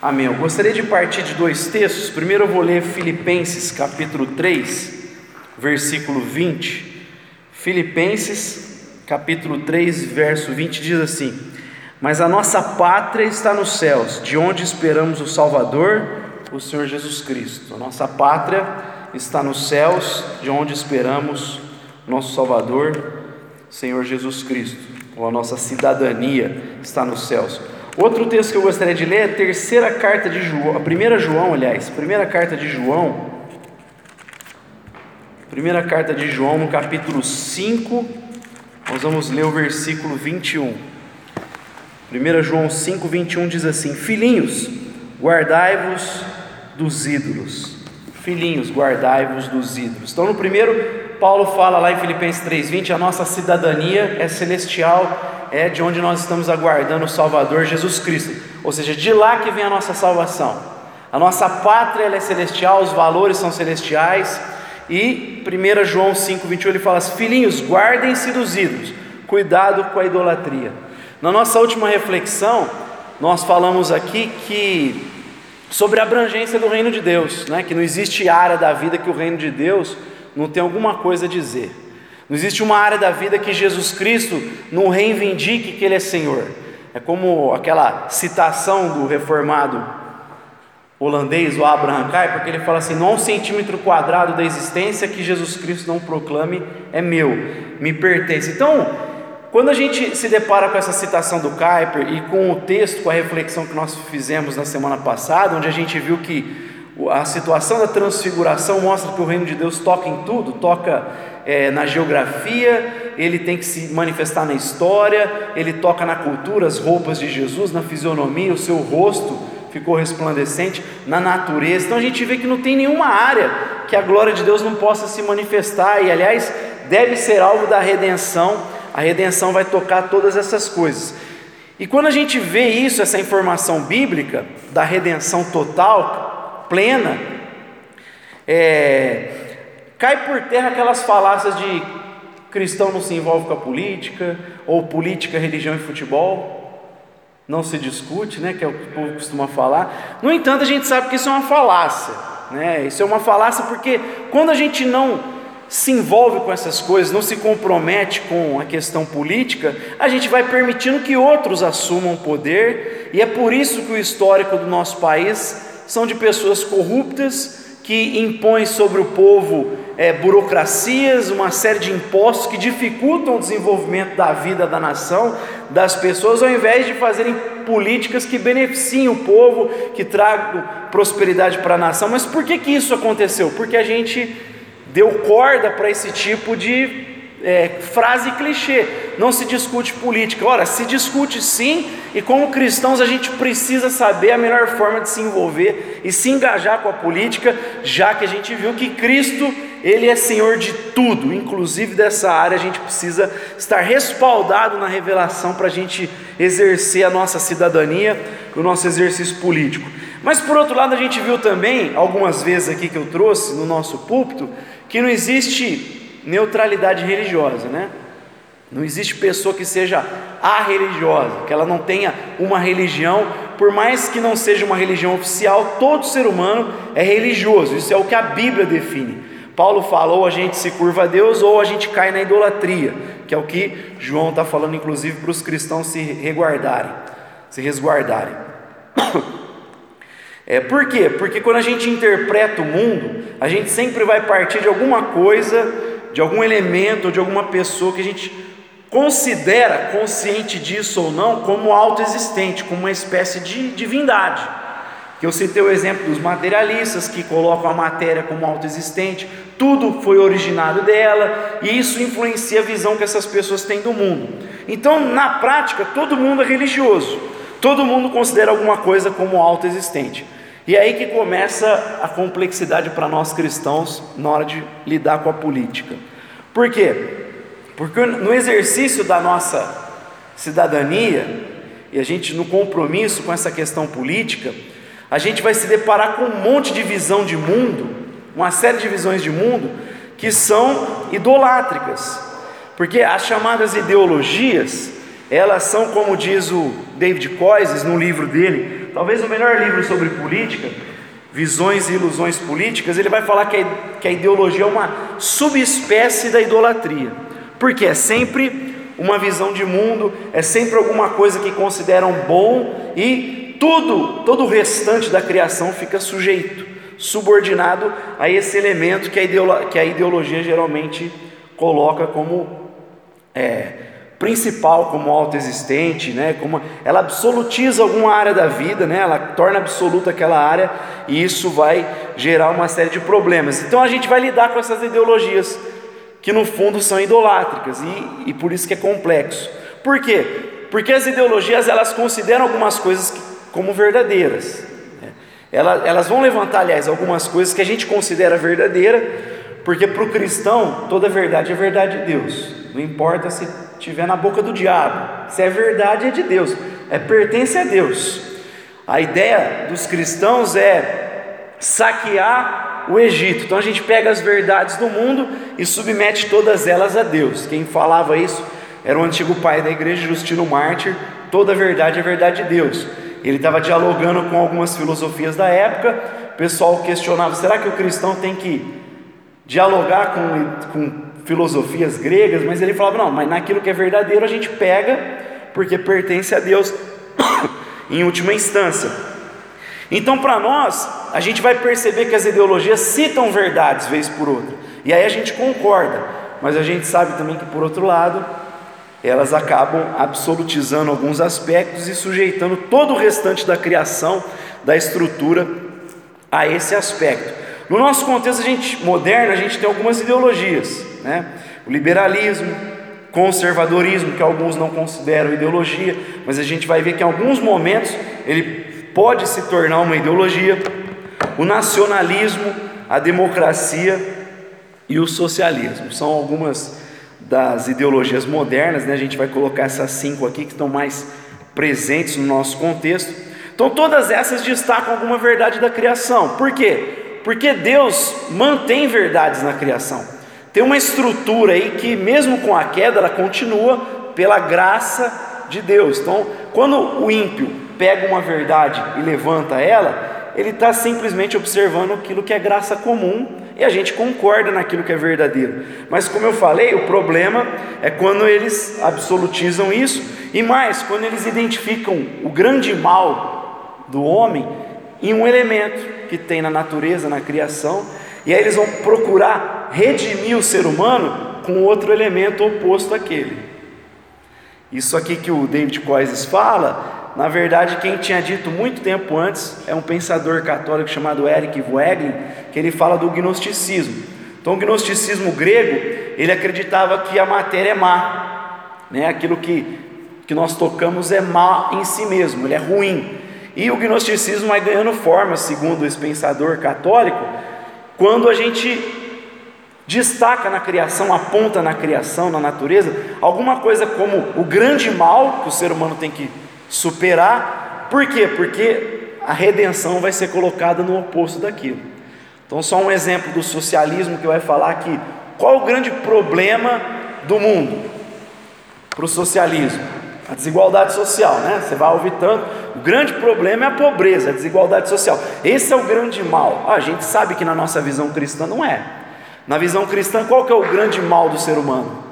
Amém. Eu gostaria de partir de dois textos. Primeiro eu vou ler Filipenses capítulo 3, versículo 20. Filipenses capítulo 3, verso 20 diz assim: Mas a nossa pátria está nos céus, de onde esperamos o Salvador, o Senhor Jesus Cristo. A nossa pátria está nos céus, de onde esperamos nosso Salvador, Senhor Jesus Cristo. Ou a nossa cidadania está nos céus. Outro texto que eu gostaria de ler é a terceira carta de João, a primeira João, aliás, primeira carta de João, primeira carta de João, no capítulo 5, nós vamos ler o versículo 21. 1 João 5, 21 diz assim: Filhinhos, guardai-vos dos ídolos. Filhinhos, guardai-vos dos ídolos. Então, no primeiro, Paulo fala lá em Filipenses 3,20: a nossa cidadania é celestial é de onde nós estamos aguardando o Salvador Jesus Cristo, ou seja, de lá que vem a nossa salvação. A nossa pátria é celestial, os valores são celestiais. E 1 João 5,21 ele fala assim: Filhinhos, guardem-se dos ídolos, cuidado com a idolatria. Na nossa última reflexão, nós falamos aqui que sobre a abrangência do reino de Deus, né? que não existe área da vida que o reino de Deus não tem alguma coisa a dizer. Não existe uma área da vida que Jesus Cristo não reivindique que Ele é Senhor. É como aquela citação do reformado holandês, o Abraham Kuyper, porque ele fala assim: não há um centímetro quadrado da existência que Jesus Cristo não proclame é meu, me pertence. Então, quando a gente se depara com essa citação do Kuyper e com o texto, com a reflexão que nós fizemos na semana passada, onde a gente viu que a situação da transfiguração mostra que o reino de Deus toca em tudo, toca é, na geografia, ele tem que se manifestar na história, ele toca na cultura, as roupas de Jesus, na fisionomia, o seu rosto ficou resplandecente, na natureza. Então a gente vê que não tem nenhuma área que a glória de Deus não possa se manifestar, e aliás, deve ser alvo da redenção. A redenção vai tocar todas essas coisas. E quando a gente vê isso, essa informação bíblica da redenção total, plena, é, Cai por terra aquelas falácias de cristão não se envolve com a política, ou política, religião e futebol. Não se discute, né? Que é o que o povo costuma falar. No entanto, a gente sabe que isso é uma falácia, né? Isso é uma falácia porque quando a gente não se envolve com essas coisas, não se compromete com a questão política, a gente vai permitindo que outros assumam poder, e é por isso que o histórico do nosso país são de pessoas corruptas que impõem sobre o povo é, burocracias, uma série de impostos que dificultam o desenvolvimento da vida da nação, das pessoas, ao invés de fazerem políticas que beneficiem o povo, que tragam prosperidade para a nação. Mas por que, que isso aconteceu? Porque a gente deu corda para esse tipo de é, frase clichê, não se discute política. Ora, se discute sim, e como cristãos a gente precisa saber a melhor forma de se envolver e se engajar com a política, já que a gente viu que Cristo, Ele é Senhor de tudo, inclusive dessa área a gente precisa estar respaldado na revelação para a gente exercer a nossa cidadania, o nosso exercício político. Mas por outro lado, a gente viu também, algumas vezes aqui que eu trouxe no nosso púlpito, que não existe neutralidade religiosa, né? Não existe pessoa que seja a religiosa, que ela não tenha uma religião, por mais que não seja uma religião oficial, todo ser humano é religioso, isso é o que a Bíblia define. Paulo fala: ou a gente se curva a Deus, ou a gente cai na idolatria, que é o que João está falando, inclusive, para os cristãos se reguardarem, se resguardarem. É, por quê? Porque quando a gente interpreta o mundo, a gente sempre vai partir de alguma coisa de algum elemento de alguma pessoa que a gente considera, consciente disso ou não, como autoexistente, como uma espécie de divindade. Que eu citei o exemplo dos materialistas que colocam a matéria como autoexistente, tudo foi originado dela, e isso influencia a visão que essas pessoas têm do mundo. Então, na prática, todo mundo é religioso, todo mundo considera alguma coisa como autoexistente. E é aí que começa a complexidade para nós cristãos na hora de lidar com a política. Por quê? Porque no exercício da nossa cidadania, e a gente no compromisso com essa questão política, a gente vai se deparar com um monte de visão de mundo, uma série de visões de mundo que são idolátricas. Porque as chamadas ideologias, elas são como diz o David Coises no livro dele, talvez o melhor livro sobre política, Visões e Ilusões Políticas, ele vai falar que a, que a ideologia é uma subespécie da idolatria, porque é sempre uma visão de mundo, é sempre alguma coisa que consideram bom e tudo, todo o restante da criação fica sujeito, subordinado a esse elemento que a, que a ideologia geralmente coloca como é, principal, como autoexistente, né? como ela absolutiza alguma área da vida, né? ela torna absoluta aquela área e isso vai gerar uma série de problemas. Então a gente vai lidar com essas ideologias que no fundo são idolátricas e, e por isso que é complexo. Por quê? Porque as ideologias elas consideram algumas coisas como verdadeiras. Né? Elas, elas vão levantar, aliás, algumas coisas que a gente considera verdadeira, porque para o cristão toda verdade é verdade de Deus. Não importa se estiver na boca do diabo, se é verdade é de Deus, é pertence a Deus. A ideia dos cristãos é saquear o Egito. Então a gente pega as verdades do mundo e submete todas elas a Deus. Quem falava isso era o antigo pai da igreja, Justino Mártir. Toda verdade é verdade de Deus. Ele estava dialogando com algumas filosofias da época. O pessoal questionava: será que o cristão tem que dialogar com, com filosofias gregas? Mas ele falava: não, mas naquilo que é verdadeiro a gente pega, porque pertence a Deus em última instância. Então, para nós, a gente vai perceber que as ideologias citam verdades vez por outra, e aí a gente concorda, mas a gente sabe também que, por outro lado, elas acabam absolutizando alguns aspectos e sujeitando todo o restante da criação, da estrutura, a esse aspecto. No nosso contexto a gente, moderno, a gente tem algumas ideologias, né? o liberalismo, conservadorismo, que alguns não consideram ideologia, mas a gente vai ver que em alguns momentos ele pode se tornar uma ideologia, o nacionalismo, a democracia e o socialismo. São algumas das ideologias modernas, né? a gente vai colocar essas cinco aqui que estão mais presentes no nosso contexto. Então, todas essas destacam alguma verdade da criação. Por quê? Porque Deus mantém verdades na criação. Tem uma estrutura aí que, mesmo com a queda, ela continua pela graça de Deus. Então, quando o ímpio pega uma verdade e levanta ela, ele está simplesmente observando aquilo que é graça comum e a gente concorda naquilo que é verdadeiro. Mas como eu falei, o problema é quando eles absolutizam isso e mais, quando eles identificam o grande mal do homem em um elemento que tem na natureza, na criação, e aí eles vão procurar redimir o ser humano com outro elemento oposto àquele. Isso aqui que o David Coises fala na verdade, quem tinha dito muito tempo antes é um pensador católico chamado Eric Voegelin, que ele fala do gnosticismo. Então, o gnosticismo grego, ele acreditava que a matéria é má, né? aquilo que, que nós tocamos é má em si mesmo, ele é ruim. E o gnosticismo vai ganhando forma, segundo esse pensador católico, quando a gente destaca na criação, aponta na criação, na natureza, alguma coisa como o grande mal que o ser humano tem que superar. Por quê? Porque a redenção vai ser colocada no oposto daquilo. Então, só um exemplo do socialismo que vai falar aqui. Qual o grande problema do mundo para o socialismo? A desigualdade social, né? Você vai ouvir tanto. O grande problema é a pobreza, a desigualdade social. Esse é o grande mal. Ah, a gente sabe que na nossa visão cristã não é. Na visão cristã, qual que é o grande mal do ser humano?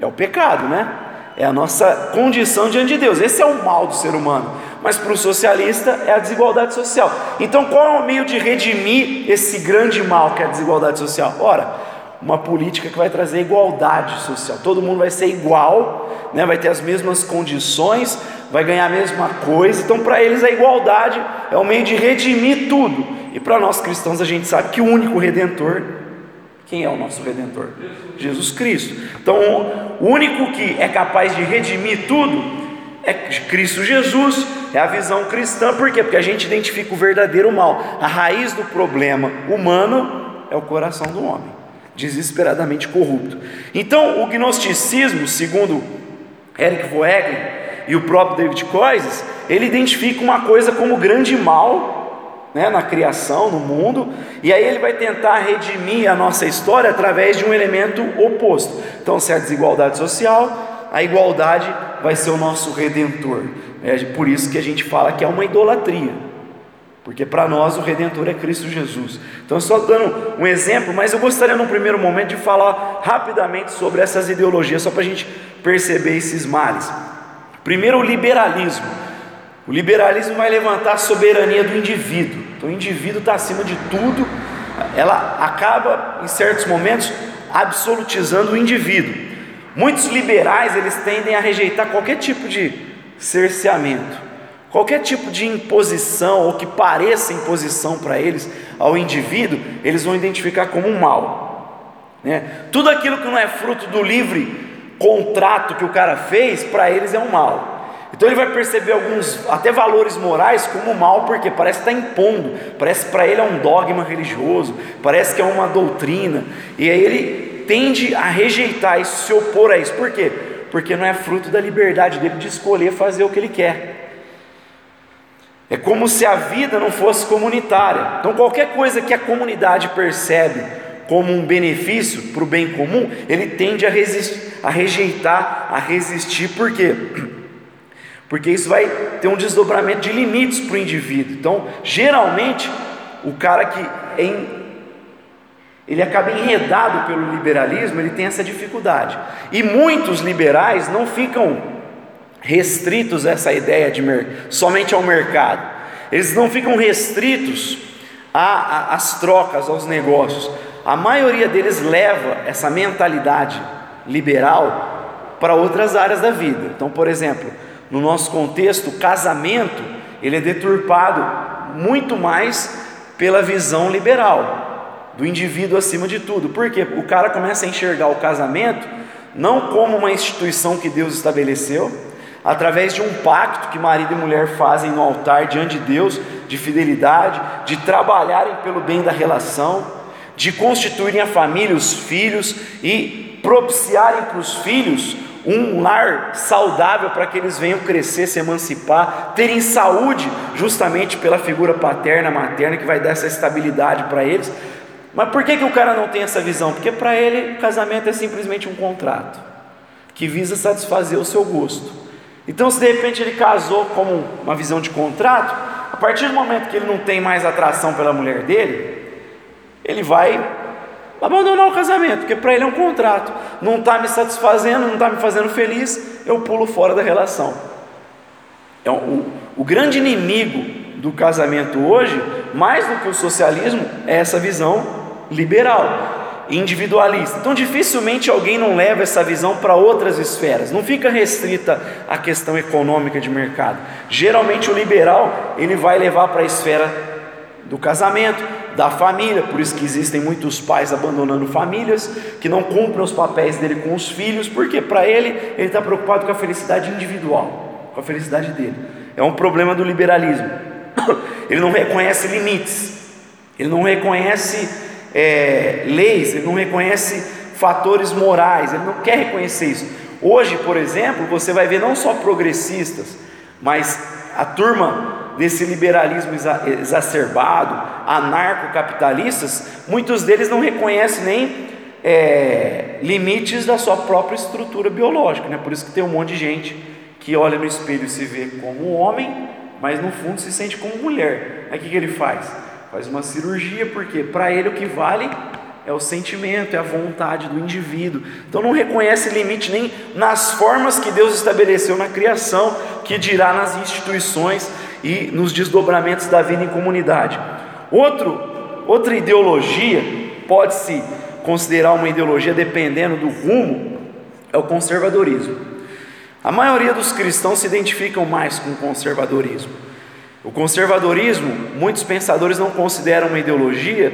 É o pecado, né? É a nossa condição diante de Deus. Esse é o mal do ser humano. Mas para o socialista é a desigualdade social. Então, qual é o meio de redimir esse grande mal que é a desigualdade social? Ora, uma política que vai trazer igualdade social. Todo mundo vai ser igual, né? vai ter as mesmas condições, vai ganhar a mesma coisa. Então, para eles, a igualdade é o meio de redimir tudo. E para nós cristãos, a gente sabe que o único redentor quem é o nosso redentor? Jesus Cristo. Então, o único que é capaz de redimir tudo é Cristo Jesus, é a visão cristã, por quê? Porque a gente identifica o verdadeiro mal. A raiz do problema humano é o coração do homem, desesperadamente corrupto. Então, o gnosticismo, segundo Eric Voegelin e o próprio David Coises, ele identifica uma coisa como grande mal né, na criação, no mundo, e aí ele vai tentar redimir a nossa história através de um elemento oposto. Então, se é a desigualdade social, a igualdade vai ser o nosso redentor. É por isso que a gente fala que é uma idolatria. Porque para nós o redentor é Cristo Jesus. Então, só dando um exemplo, mas eu gostaria no primeiro momento de falar rapidamente sobre essas ideologias, só para a gente perceber esses males. Primeiro, o liberalismo. O liberalismo vai levantar a soberania do indivíduo. Então, o indivíduo está acima de tudo. Ela acaba, em certos momentos, absolutizando o indivíduo. Muitos liberais eles tendem a rejeitar qualquer tipo de cerceamento, qualquer tipo de imposição ou que pareça imposição para eles ao indivíduo, eles vão identificar como um mal. Né? Tudo aquilo que não é fruto do livre contrato que o cara fez, para eles é um mal. Então ele vai perceber alguns, até valores morais, como mal, porque parece que está impondo, parece que para ele é um dogma religioso, parece que é uma doutrina, e aí ele tende a rejeitar isso, se opor a isso, por quê? Porque não é fruto da liberdade dele de escolher fazer o que ele quer. É como se a vida não fosse comunitária. Então, qualquer coisa que a comunidade percebe como um benefício para o bem comum, ele tende a, resistir, a rejeitar, a resistir, por quê? Porque isso vai ter um desdobramento de limites para o indivíduo. Então, geralmente, o cara que é ele acaba enredado pelo liberalismo, ele tem essa dificuldade. E muitos liberais não ficam restritos a essa ideia de somente ao mercado. Eles não ficam restritos às trocas, aos negócios. A maioria deles leva essa mentalidade liberal para outras áreas da vida. Então, por exemplo, no nosso contexto, o casamento ele é deturpado muito mais pela visão liberal do indivíduo acima de tudo. Porque o cara começa a enxergar o casamento não como uma instituição que Deus estabeleceu, através de um pacto que marido e mulher fazem no altar diante de Deus, de fidelidade, de trabalharem pelo bem da relação, de constituírem a família, os filhos e propiciarem para os filhos um lar saudável para que eles venham crescer, se emancipar, terem saúde, justamente pela figura paterna, materna, que vai dar essa estabilidade para eles. Mas por que, que o cara não tem essa visão? Porque para ele o casamento é simplesmente um contrato que visa satisfazer o seu gosto. Então, se de repente ele casou como uma visão de contrato, a partir do momento que ele não tem mais atração pela mulher dele, ele vai abandonar o casamento, porque para ele é um contrato. Não está me satisfazendo, não está me fazendo feliz, eu pulo fora da relação. É o, o grande inimigo do casamento hoje, mais do que o socialismo, é essa visão liberal, individualista. Então, dificilmente alguém não leva essa visão para outras esferas, não fica restrita à questão econômica de mercado. Geralmente, o liberal ele vai levar para a esfera do casamento, da família, por isso que existem muitos pais abandonando famílias, que não cumprem os papéis dele com os filhos, porque para ele, ele está preocupado com a felicidade individual, com a felicidade dele. É um problema do liberalismo. Ele não reconhece limites, ele não reconhece é, leis, ele não reconhece fatores morais, ele não quer reconhecer isso. Hoje, por exemplo, você vai ver não só progressistas, mas a turma desse liberalismo exacerbado, anarcocapitalistas, muitos deles não reconhecem nem é, limites da sua própria estrutura biológica, né? por isso que tem um monte de gente que olha no espelho e se vê como homem, mas no fundo se sente como mulher. Aí o que, que ele faz? Faz uma cirurgia, porque para ele o que vale é o sentimento, é a vontade do indivíduo. Então não reconhece limite nem nas formas que Deus estabeleceu na criação, que dirá nas instituições e nos desdobramentos da vida em comunidade. Outro, outra ideologia, pode-se considerar uma ideologia dependendo do rumo, é o conservadorismo. A maioria dos cristãos se identificam mais com o conservadorismo. O conservadorismo, muitos pensadores não consideram uma ideologia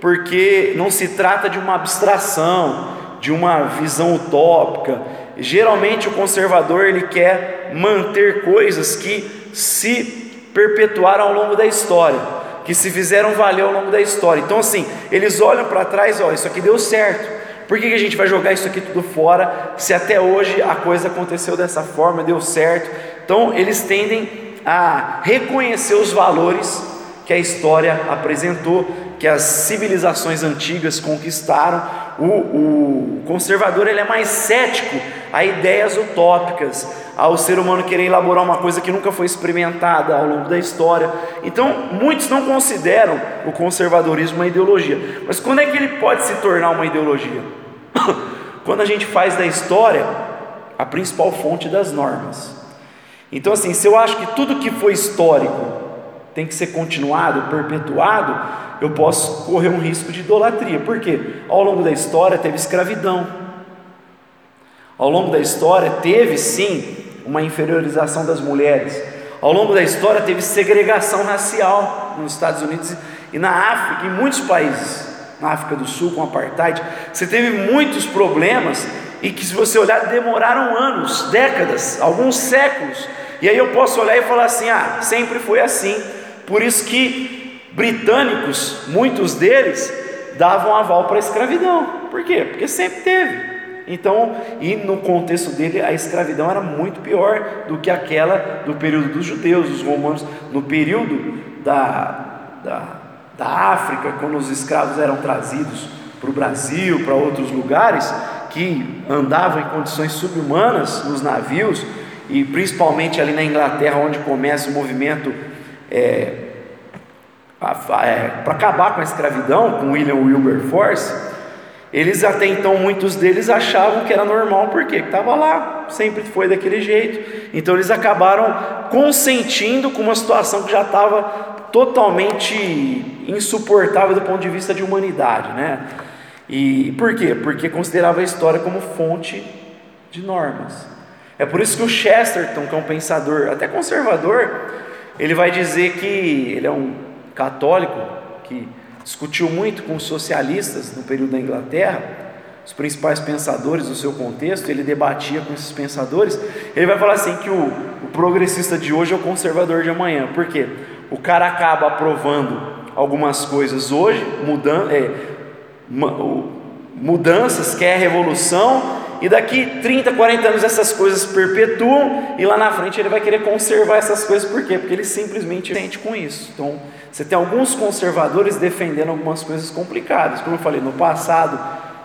porque não se trata de uma abstração, de uma visão utópica. Geralmente o conservador ele quer manter coisas que se perpetuaram ao longo da história, que se fizeram valer ao longo da história. Então, assim, eles olham para trás, ó, isso aqui deu certo. Por que, que a gente vai jogar isso aqui tudo fora se até hoje a coisa aconteceu dessa forma, deu certo? Então, eles tendem a reconhecer os valores que a história apresentou, que as civilizações antigas conquistaram. O, o conservador ele é mais cético a ideias utópicas, ao ser humano querer elaborar uma coisa que nunca foi experimentada ao longo da história. Então, muitos não consideram o conservadorismo uma ideologia. Mas quando é que ele pode se tornar uma ideologia? quando a gente faz da história a principal fonte das normas. Então, assim, se eu acho que tudo que foi histórico tem que ser continuado, perpetuado, eu posso correr um risco de idolatria. Por quê? Ao longo da história teve escravidão. Ao longo da história teve sim uma inferiorização das mulheres. Ao longo da história teve segregação racial nos Estados Unidos e na África, em muitos países. Na África do Sul, com apartheid, você teve muitos problemas e que, se você olhar, demoraram anos, décadas, alguns séculos. E aí eu posso olhar e falar assim: ah, sempre foi assim. Por isso que britânicos, muitos deles, davam aval para a escravidão. Por quê? Porque sempre teve. Então, e no contexto dele, a escravidão era muito pior do que aquela do período dos judeus, dos romanos, no período da, da, da África, quando os escravos eram trazidos para o Brasil, para outros lugares, que andavam em condições subhumanas nos navios, e principalmente ali na Inglaterra, onde começa o movimento é, para acabar com a escravidão, com William Wilberforce, eles até então, muitos deles achavam que era normal, porque estava lá, sempre foi daquele jeito. Então eles acabaram consentindo com uma situação que já estava totalmente insuportável do ponto de vista de humanidade, né? E por quê? Porque considerava a história como fonte de normas. É por isso que o Chesterton, que é um pensador até conservador, ele vai dizer que ele é um católico que discutiu muito com os socialistas no período da Inglaterra, os principais pensadores do seu contexto, ele debatia com esses pensadores. Ele vai falar assim que o, o progressista de hoje é o conservador de amanhã, por quê? O cara acaba aprovando algumas coisas hoje, mudando, é, mudanças, quer revolução, e daqui 30, 40 anos essas coisas perpetuam, e lá na frente ele vai querer conservar essas coisas, por quê? Porque ele simplesmente sente com isso. Então, você tem alguns conservadores defendendo algumas coisas complicadas, como eu falei, no passado,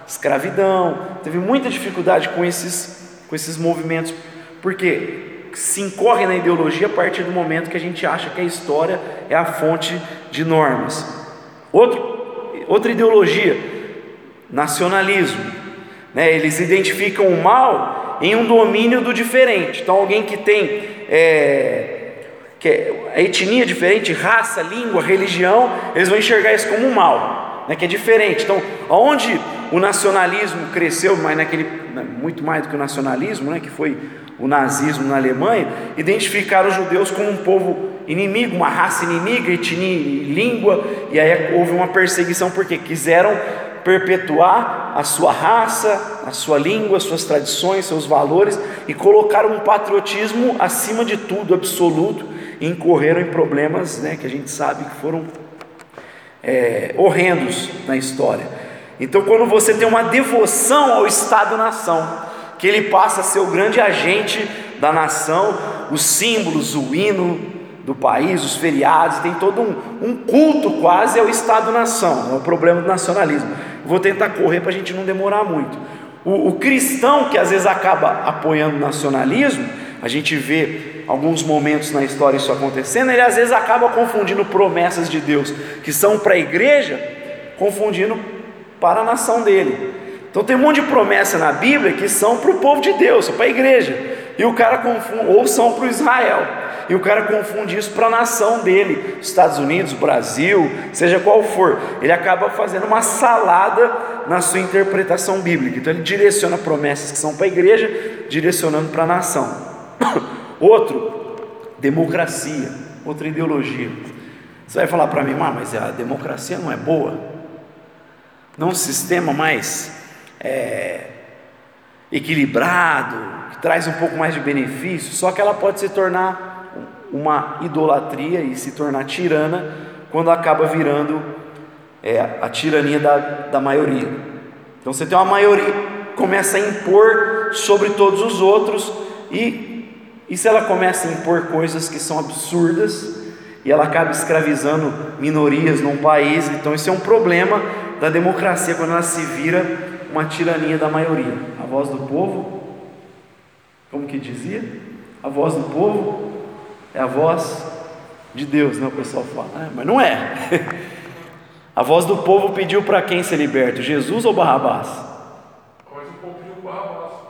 escravidão, teve muita dificuldade com esses, com esses movimentos, porque se incorre na ideologia a partir do momento que a gente acha que a história é a fonte de normas. Outro, outra ideologia, nacionalismo. Né? Eles identificam o mal em um domínio do diferente. Então, alguém que tem é, que é etnia diferente, raça, língua, religião, eles vão enxergar isso como um mal, né? que é diferente. Então, onde o nacionalismo cresceu, mas naquele né, muito mais do que o nacionalismo, né? que foi o nazismo na Alemanha, identificaram os judeus como um povo inimigo, uma raça inimiga, etnia, língua, e aí houve uma perseguição porque quiseram perpetuar a sua raça, a sua língua, suas tradições, seus valores e colocar um patriotismo acima de tudo, absoluto, e incorreram em problemas né, que a gente sabe que foram é, horrendos na história. Então, quando você tem uma devoção ao Estado-nação, que ele passa a ser o grande agente da nação, os símbolos, o hino, do país, os feriados, tem todo um, um culto quase ao Estado-nação, é o problema do nacionalismo. Vou tentar correr para a gente não demorar muito. O, o, cristão que às vezes acaba apoiando o nacionalismo, a gente vê alguns momentos na história isso acontecendo, ele às vezes acaba confundindo promessas de Deus que são para a igreja, confundindo para a nação dele. Então tem um monte de promessa na Bíblia que são para o povo de Deus, para a igreja, e o cara confunde, ou são para o Israel e o cara confunde isso para a nação dele, Estados Unidos, Brasil, seja qual for. Ele acaba fazendo uma salada na sua interpretação bíblica. Então ele direciona promessas que são para a igreja, direcionando para a nação. Outro, democracia, outra ideologia. Você vai falar para mim, mas a democracia não é boa? Não um sistema mais é, equilibrado, que traz um pouco mais de benefício, só que ela pode se tornar uma idolatria e se tornar tirana quando acaba virando é, a tirania da, da maioria. Então você tem uma maioria, começa a impor sobre todos os outros, e, e se ela começa a impor coisas que são absurdas, e ela acaba escravizando minorias num país, então isso é um problema da democracia quando ela se vira uma tirania da maioria. A voz do povo como que dizia? A voz do povo é a voz de Deus, né? O pessoal fala, é, mas não é. A voz do povo pediu para quem ser liberto? Jesus ou Barrabás.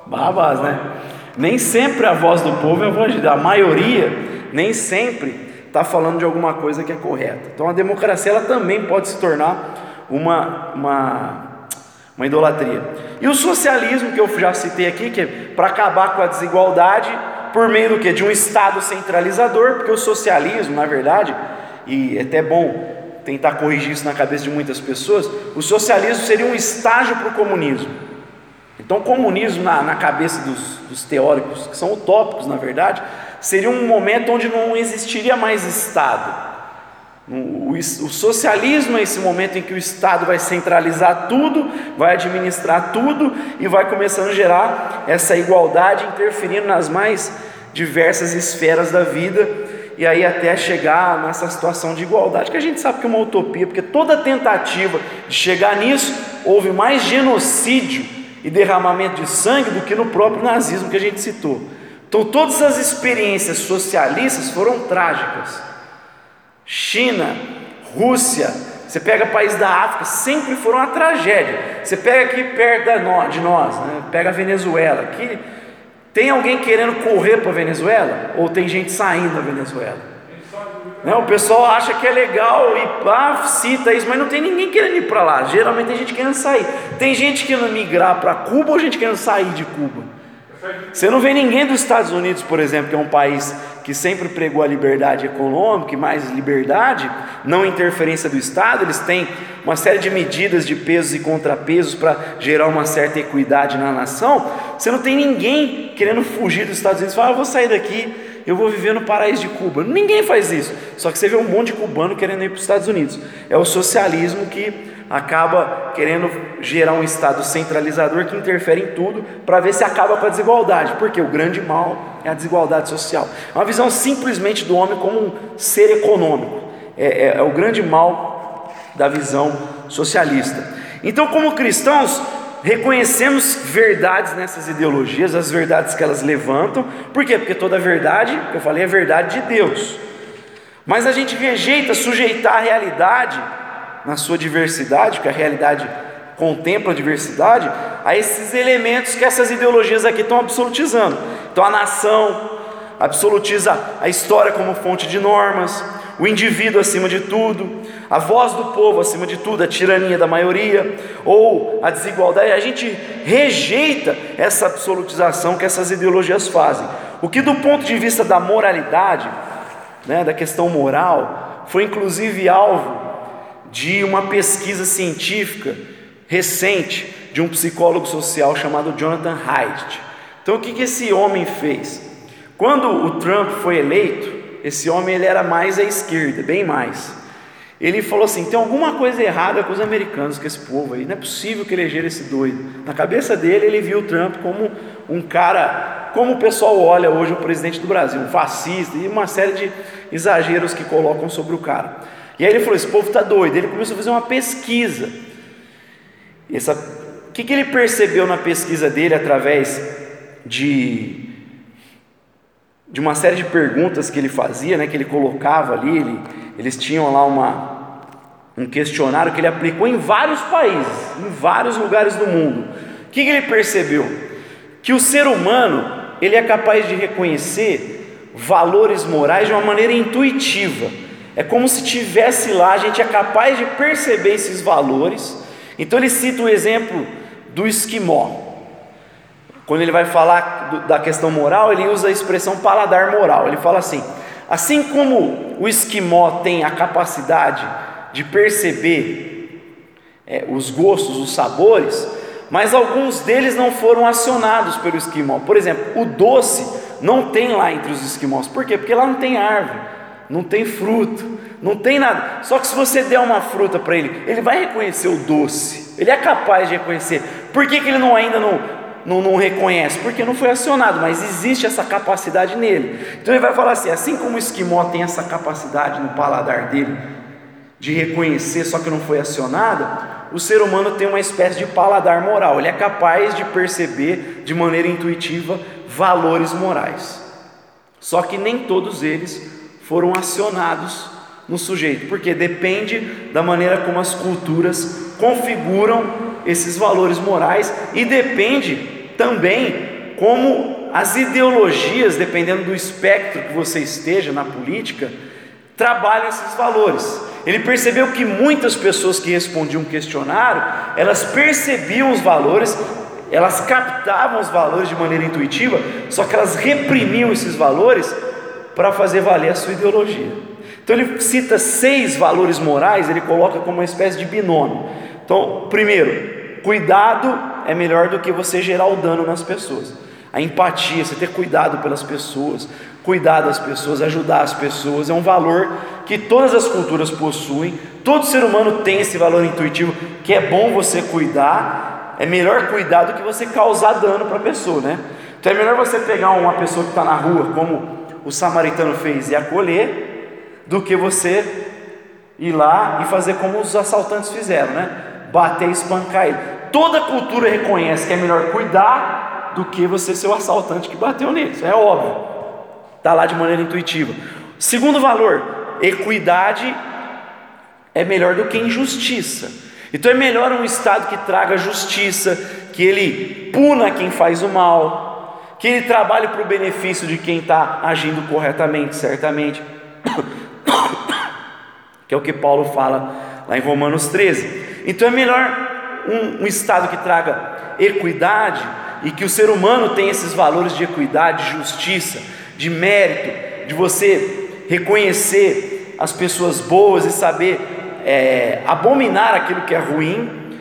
Barrabás, né? Nem sempre a voz do povo é a voz de Deus. A maioria, nem sempre está falando de alguma coisa que é correta. Então a democracia ela também pode se tornar uma, uma, uma idolatria. E o socialismo que eu já citei aqui, que é para acabar com a desigualdade por meio do que? De um Estado centralizador, porque o socialismo, na verdade, e é até bom tentar corrigir isso na cabeça de muitas pessoas, o socialismo seria um estágio para o comunismo. Então, o comunismo, na, na cabeça dos, dos teóricos, que são utópicos, na verdade, seria um momento onde não existiria mais Estado. O, o, socialismo é esse momento em que o Estado vai centralizar tudo, vai administrar tudo e vai começando a gerar essa igualdade, interferindo nas mais diversas esferas da vida, e aí até chegar nessa situação de igualdade, que a gente sabe que é uma utopia, porque toda tentativa de chegar nisso, houve mais genocídio e derramamento de sangue do que no próprio nazismo que a gente citou. Então, todas as experiências socialistas foram trágicas. China, Rússia, você pega país da África, sempre foram uma tragédia. Você pega aqui perto de nós, né? pega a Venezuela, aqui tem alguém querendo correr para a Venezuela? Ou tem gente saindo da Venezuela? Não, o pessoal acha que é legal e ah, cita isso, mas não tem ninguém querendo ir para lá. Geralmente tem gente querendo sair. Tem gente querendo migrar para Cuba ou gente querendo sair de Cuba? Você não vê ninguém dos Estados Unidos, por exemplo, que é um país que sempre pregou a liberdade econômica e mais liberdade, não interferência do Estado, eles têm uma série de medidas de pesos e contrapesos para gerar uma certa equidade na nação. Você não tem ninguém querendo fugir dos Estados Unidos falar, ah, eu vou sair daqui, eu vou viver no paraíso de Cuba. Ninguém faz isso. Só que você vê um monte de cubano querendo ir para os Estados Unidos. É o socialismo que acaba querendo gerar um Estado centralizador que interfere em tudo para ver se acaba com a desigualdade, porque o grande mal é a desigualdade social. É uma visão simplesmente do homem como um ser econômico, é, é, é o grande mal da visão socialista. Então, como cristãos, reconhecemos verdades nessas ideologias, as verdades que elas levantam, por quê? Porque toda verdade, eu falei, é verdade de Deus. Mas a gente rejeita sujeitar a realidade na sua diversidade, porque a realidade contempla a diversidade, a esses elementos que essas ideologias aqui estão absolutizando. Então a nação absolutiza a história como fonte de normas, o indivíduo acima de tudo, a voz do povo acima de tudo, a tirania da maioria, ou a desigualdade. A gente rejeita essa absolutização que essas ideologias fazem. O que, do ponto de vista da moralidade, né, da questão moral, foi inclusive alvo de uma pesquisa científica recente de um psicólogo social chamado Jonathan Haidt. Então o que, que esse homem fez? Quando o Trump foi eleito, esse homem ele era mais à esquerda, bem mais. Ele falou assim: tem alguma coisa errada com os americanos, com esse povo aí, não é possível que elegeram esse doido. Na cabeça dele, ele viu o Trump como um cara, como o pessoal olha hoje o presidente do Brasil, um fascista e uma série de exageros que colocam sobre o cara. E aí ele falou: esse povo está doido. Ele começou a fazer uma pesquisa. Essa, o que, que ele percebeu na pesquisa dele através de, de uma série de perguntas que ele fazia, né, que ele colocava ali? Ele, eles tinham lá uma, um questionário que ele aplicou em vários países, em vários lugares do mundo. O que, que ele percebeu? Que o ser humano ele é capaz de reconhecer valores morais de uma maneira intuitiva. É como se tivesse lá, a gente é capaz de perceber esses valores. Então ele cita o exemplo do esquimó. Quando ele vai falar da questão moral, ele usa a expressão paladar moral. Ele fala assim: assim como o esquimó tem a capacidade de perceber é, os gostos, os sabores, mas alguns deles não foram acionados pelo esquimó. Por exemplo, o doce não tem lá entre os esquimós. Por quê? Porque lá não tem árvore não tem fruto, não tem nada. Só que se você der uma fruta para ele, ele vai reconhecer o doce, ele é capaz de reconhecer. Por que, que ele não, ainda não, não, não reconhece? Porque não foi acionado, mas existe essa capacidade nele. Então ele vai falar assim: assim como o esquimó tem essa capacidade no paladar dele de reconhecer, só que não foi acionada, o ser humano tem uma espécie de paladar moral, ele é capaz de perceber de maneira intuitiva valores morais. Só que nem todos eles foram acionados no sujeito, porque depende da maneira como as culturas configuram esses valores morais e depende também como as ideologias, dependendo do espectro que você esteja na política, trabalham esses valores. Ele percebeu que muitas pessoas que respondiam um questionário, elas percebiam os valores, elas captavam os valores de maneira intuitiva, só que elas reprimiam esses valores para fazer valer a sua ideologia. Então ele cita seis valores morais, ele coloca como uma espécie de binômio. Então, primeiro, cuidado é melhor do que você gerar o dano nas pessoas. A empatia, você ter cuidado pelas pessoas, cuidar das pessoas, ajudar as pessoas, é um valor que todas as culturas possuem. Todo ser humano tem esse valor intuitivo que é bom você cuidar. É melhor cuidar do que você causar dano para a pessoa, né? Então é melhor você pegar uma pessoa que está na rua, como o samaritano fez, e acolher, do que você ir lá e fazer como os assaltantes fizeram, né? Bater e espancar ele. Toda cultura reconhece que é melhor cuidar do que você ser o assaltante que bateu nele. Isso é óbvio. Está lá de maneira intuitiva. Segundo valor, equidade é melhor do que injustiça. Então é melhor um Estado que traga justiça, que ele puna quem faz o mal, que ele trabalhe para o benefício de quem está agindo corretamente, certamente que é o que Paulo fala lá em Romanos 13. Então é melhor um, um estado que traga equidade e que o ser humano tenha esses valores de equidade, de justiça, de mérito, de você reconhecer as pessoas boas e saber é, abominar aquilo que é ruim.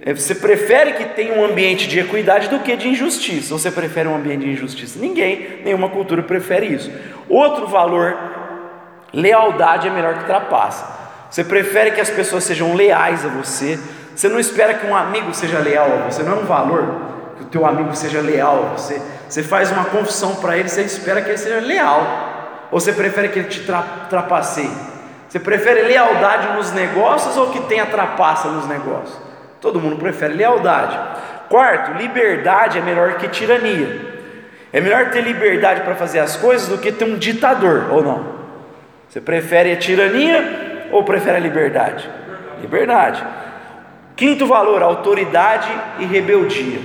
É, você prefere que tenha um ambiente de equidade do que de injustiça? Ou você prefere um ambiente de injustiça? Ninguém, nenhuma cultura prefere isso. Outro valor Lealdade é melhor que trapaça. Você prefere que as pessoas sejam leais a você. Você não espera que um amigo seja leal a você. Não é um valor que o teu amigo seja leal a você. Você faz uma confissão para ele, você espera que ele seja leal. Ou você prefere que ele te tra trapaceie? Você prefere lealdade nos negócios ou que tenha trapaça nos negócios? Todo mundo prefere lealdade. Quarto, liberdade é melhor que tirania. É melhor ter liberdade para fazer as coisas do que ter um ditador, ou não? Você prefere a tirania ou prefere a liberdade? Liberdade. Quinto valor, autoridade e rebeldia.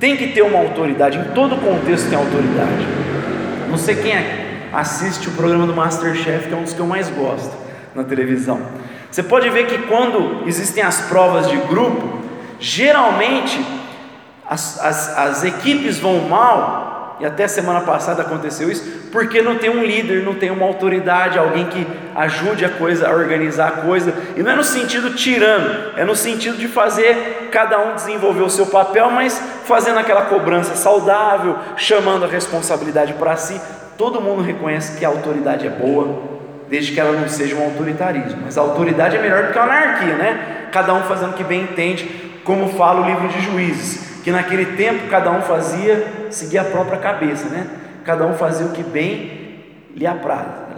Tem que ter uma autoridade, em todo contexto tem autoridade. Não sei quem assiste o programa do Masterchef, que é um dos que eu mais gosto na televisão. Você pode ver que quando existem as provas de grupo, geralmente as, as, as equipes vão mal e até semana passada aconteceu isso, porque não tem um líder, não tem uma autoridade, alguém que ajude a coisa, a organizar a coisa, e não é no sentido tirando, é no sentido de fazer cada um desenvolver o seu papel, mas fazendo aquela cobrança saudável, chamando a responsabilidade para si. Todo mundo reconhece que a autoridade é boa, desde que ela não seja um autoritarismo, mas a autoridade é melhor do que a anarquia, né? Cada um fazendo o que bem entende, como fala o livro de Juízes que naquele tempo cada um fazia, seguia a própria cabeça, né? Cada um fazia o que bem lhe,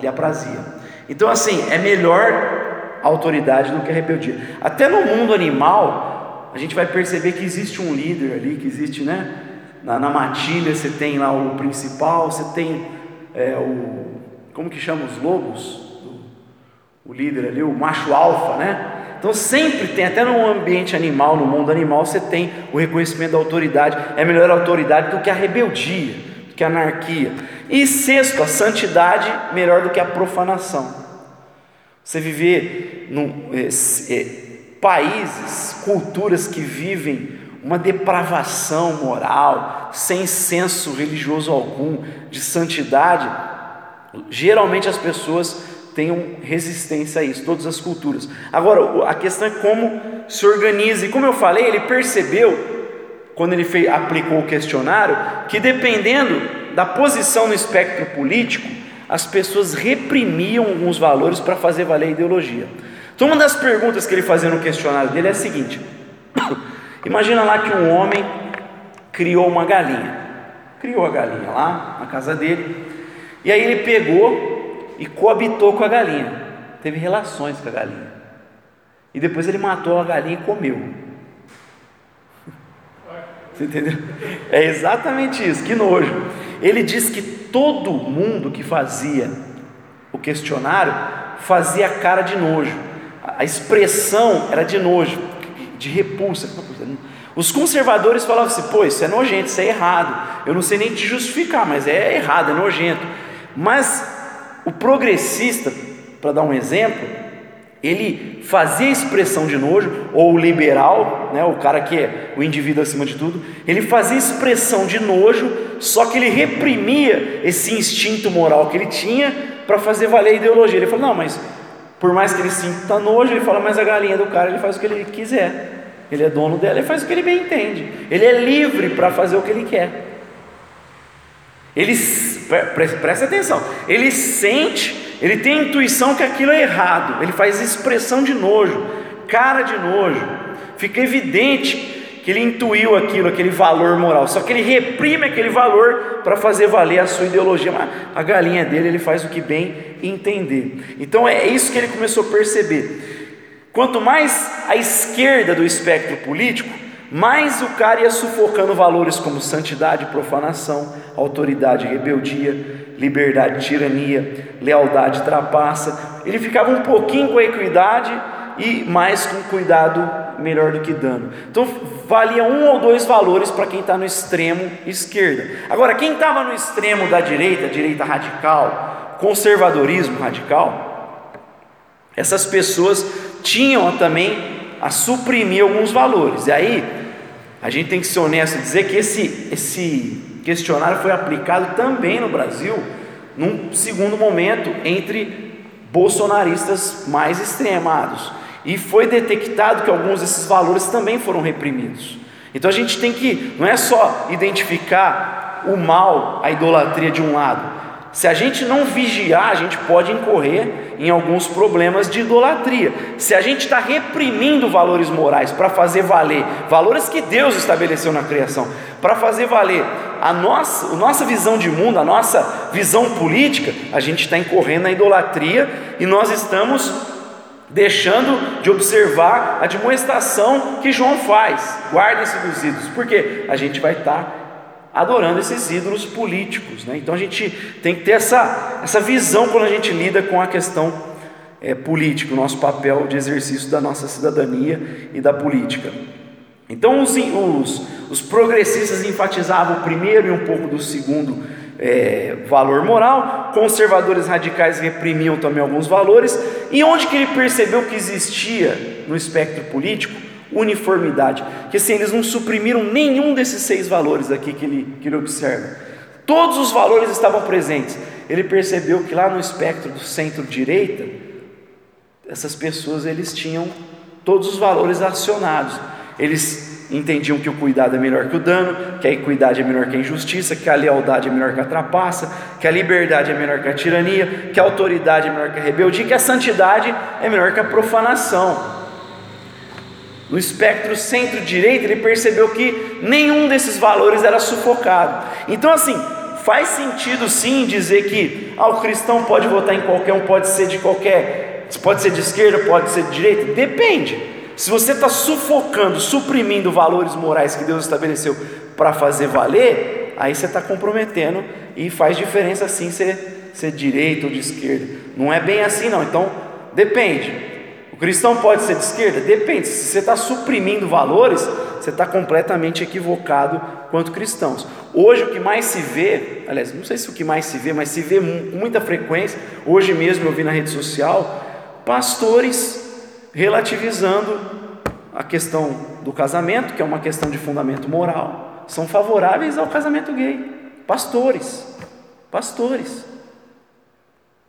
lhe aprazia. Então, assim, é melhor a autoridade do que a rebeldia. Até no mundo animal, a gente vai perceber que existe um líder ali, que existe, né? Na, na matilha você tem lá o principal, você tem é, o. Como que chama os lobos? O, o líder ali, o macho alfa, né? Então sempre tem, até no ambiente animal, no mundo animal, você tem o reconhecimento da autoridade. É melhor a autoridade do que a rebeldia, do que a anarquia. E sexto, a santidade melhor do que a profanação. Você viver em é, é, países, culturas que vivem uma depravação moral, sem senso religioso algum, de santidade, geralmente as pessoas tenham resistência a isso, todas as culturas. Agora, a questão é como se organiza, e como eu falei, ele percebeu, quando ele fez, aplicou o questionário, que dependendo da posição no espectro político, as pessoas reprimiam alguns valores para fazer valer a ideologia. Então, uma das perguntas que ele fazia no questionário dele é a seguinte: imagina lá que um homem criou uma galinha, criou a galinha lá na casa dele, e aí ele pegou e coabitou com a galinha. teve relações com a galinha. E depois ele matou a galinha e comeu. Você entendeu? É exatamente isso, que nojo. Ele diz que todo mundo que fazia o questionário fazia cara de nojo. A expressão era de nojo, de repulsa. Os conservadores falavam assim: pô, isso é nojento, isso é errado. Eu não sei nem te justificar, mas é errado, é nojento. Mas o progressista, para dar um exemplo, ele fazia expressão de nojo, ou o liberal, né, o cara que é o indivíduo acima de tudo, ele fazia expressão de nojo, só que ele reprimia esse instinto moral que ele tinha para fazer valer a ideologia. Ele falou: não, mas por mais que ele sinta nojo, ele fala, mas a galinha do cara ele faz o que ele quiser. Ele é dono dela, ele faz o que ele bem entende. Ele é livre para fazer o que ele quer. Ele presta atenção, ele sente, ele tem a intuição que aquilo é errado, ele faz expressão de nojo, cara de nojo, fica evidente que ele intuiu aquilo, aquele valor moral, só que ele reprime aquele valor para fazer valer a sua ideologia. Mas a galinha dele, ele faz o que bem entender. Então é isso que ele começou a perceber. Quanto mais à esquerda do espectro político, mais o cara ia sufocando valores como santidade, profanação, autoridade, rebeldia, liberdade, tirania, lealdade, trapaça. Ele ficava um pouquinho com a equidade e mais com cuidado melhor do que dano. Então valia um ou dois valores para quem está no extremo esquerda. Agora, quem estava no extremo da direita, direita radical, conservadorismo radical, essas pessoas tinham também a suprimir alguns valores. E aí a gente tem que ser honesto e dizer que esse, esse questionário foi aplicado também no Brasil, num segundo momento, entre bolsonaristas mais extremados. E foi detectado que alguns desses valores também foram reprimidos. Então a gente tem que, não é só identificar o mal, a idolatria de um lado, se a gente não vigiar, a gente pode incorrer em alguns problemas de idolatria. Se a gente está reprimindo valores morais para fazer valer, valores que Deus estabeleceu na criação, para fazer valer a nossa, a nossa visão de mundo, a nossa visão política, a gente está incorrendo na idolatria e nós estamos deixando de observar a demonstração que João faz. Guardem-se dos ídolos, porque a gente vai estar tá adorando esses ídolos políticos. Né? Então a gente tem que ter essa, essa visão quando a gente lida com a questão é, política, o nosso papel de exercício da nossa cidadania e da política. Então os, os, os progressistas enfatizavam o primeiro e um pouco do segundo é, valor moral, conservadores radicais reprimiam também alguns valores, e onde que ele percebeu que existia no espectro político uniformidade, que assim, eles não suprimiram nenhum desses seis valores aqui que ele, que ele observa. Todos os valores estavam presentes. Ele percebeu que lá no espectro do centro-direita, essas pessoas eles tinham todos os valores acionados. Eles entendiam que o cuidado é melhor que o dano, que a equidade é melhor que a injustiça, que a lealdade é melhor que a trapaça, que a liberdade é melhor que a tirania, que a autoridade é melhor que a rebeldia, que a santidade é melhor que a profanação. No espectro centro-direita, ele percebeu que nenhum desses valores era sufocado. Então, assim, faz sentido sim dizer que ah, o cristão pode votar em qualquer um, pode ser de qualquer, pode ser de esquerda, pode ser de direita, depende. Se você está sufocando, suprimindo valores morais que Deus estabeleceu para fazer valer, aí você está comprometendo e faz diferença sim ser, ser direita ou de esquerda. Não é bem assim não, então depende cristão pode ser de esquerda? Depende. Se você está suprimindo valores, você está completamente equivocado quanto cristãos. Hoje o que mais se vê, aliás, não sei se o que mais se vê, mas se vê com muita frequência, hoje mesmo eu vi na rede social, pastores relativizando a questão do casamento, que é uma questão de fundamento moral, são favoráveis ao casamento gay. Pastores, pastores,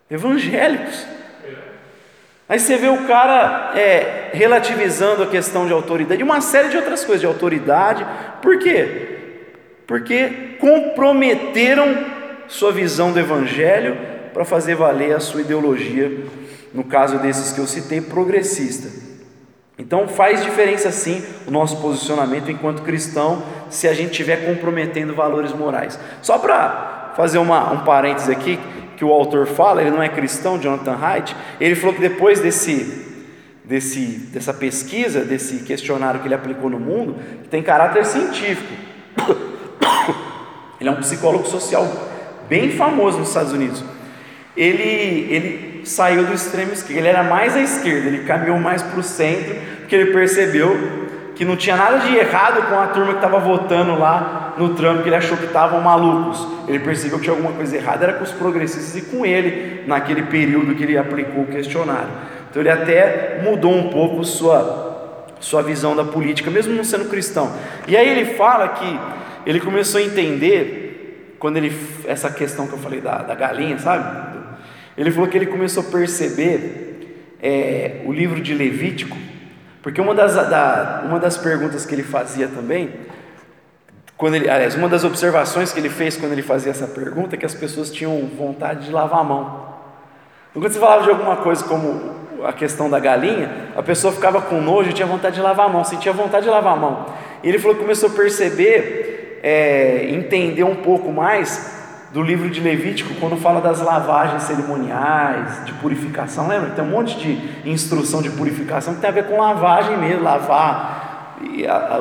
evangélicos, Aí você vê o cara é, relativizando a questão de autoridade, e uma série de outras coisas de autoridade. Por quê? Porque comprometeram sua visão do Evangelho para fazer valer a sua ideologia, no caso desses que eu citei, progressista. Então faz diferença sim o nosso posicionamento enquanto cristão, se a gente estiver comprometendo valores morais. Só para fazer uma, um parênteses aqui, que o autor fala, ele não é cristão, Jonathan Haidt, ele falou que depois desse, desse, dessa pesquisa, desse questionário que ele aplicou no mundo, tem caráter científico. Ele é um psicólogo social bem famoso nos Estados Unidos. Ele, ele saiu do extremo esquerdo, ele era mais à esquerda, ele caminhou mais para o centro, porque ele percebeu que não tinha nada de errado com a turma que estava votando lá no Trump, que ele achou que estavam malucos. Ele percebeu que tinha alguma coisa errada, era com os progressistas e com ele, naquele período que ele aplicou o questionário. Então ele até mudou um pouco sua, sua visão da política, mesmo não sendo cristão. E aí ele fala que ele começou a entender, quando ele, essa questão que eu falei da, da galinha, sabe? Ele falou que ele começou a perceber é, o livro de Levítico porque uma das, da, uma das perguntas que ele fazia também, quando ele, aliás, uma das observações que ele fez quando ele fazia essa pergunta é que as pessoas tinham vontade de lavar a mão. Então, quando você falava de alguma coisa como a questão da galinha, a pessoa ficava com nojo e tinha vontade de lavar a mão, sentia vontade de lavar a mão. E ele falou que começou a perceber, é, entender um pouco mais do livro de Levítico, quando fala das lavagens cerimoniais, de purificação, lembra? Tem um monte de instrução de purificação que tem a ver com lavagem mesmo, lavar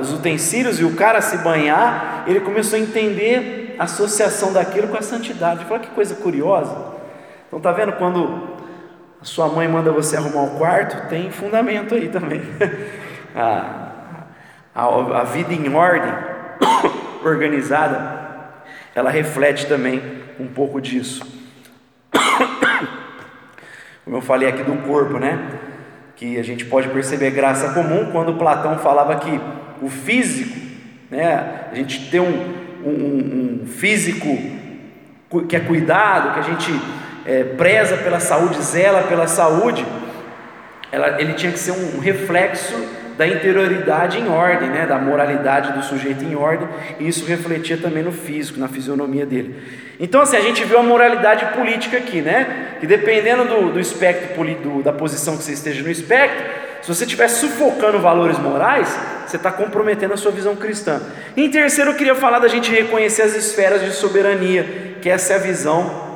os utensílios e o cara se banhar, ele começou a entender a associação daquilo com a santidade. Fala que coisa curiosa. Então tá vendo quando a sua mãe manda você arrumar o quarto, tem fundamento aí também. a, a, a vida em ordem, organizada, ela reflete também um pouco disso. Como eu falei aqui do corpo, né? Que a gente pode perceber graça comum quando Platão falava que o físico, né? A gente tem um, um, um físico que é cuidado, que a gente é, preza pela saúde, zela pela saúde, ela, ele tinha que ser um reflexo da interioridade em ordem, né, da moralidade do sujeito em ordem, e isso refletia também no físico, na fisionomia dele. Então, assim, a gente viu a moralidade política aqui, né? Que dependendo do, do espectro, do, da posição que você esteja no espectro, se você estiver sufocando valores morais, você está comprometendo a sua visão cristã. Em terceiro, eu queria falar da gente reconhecer as esferas de soberania, que essa é a visão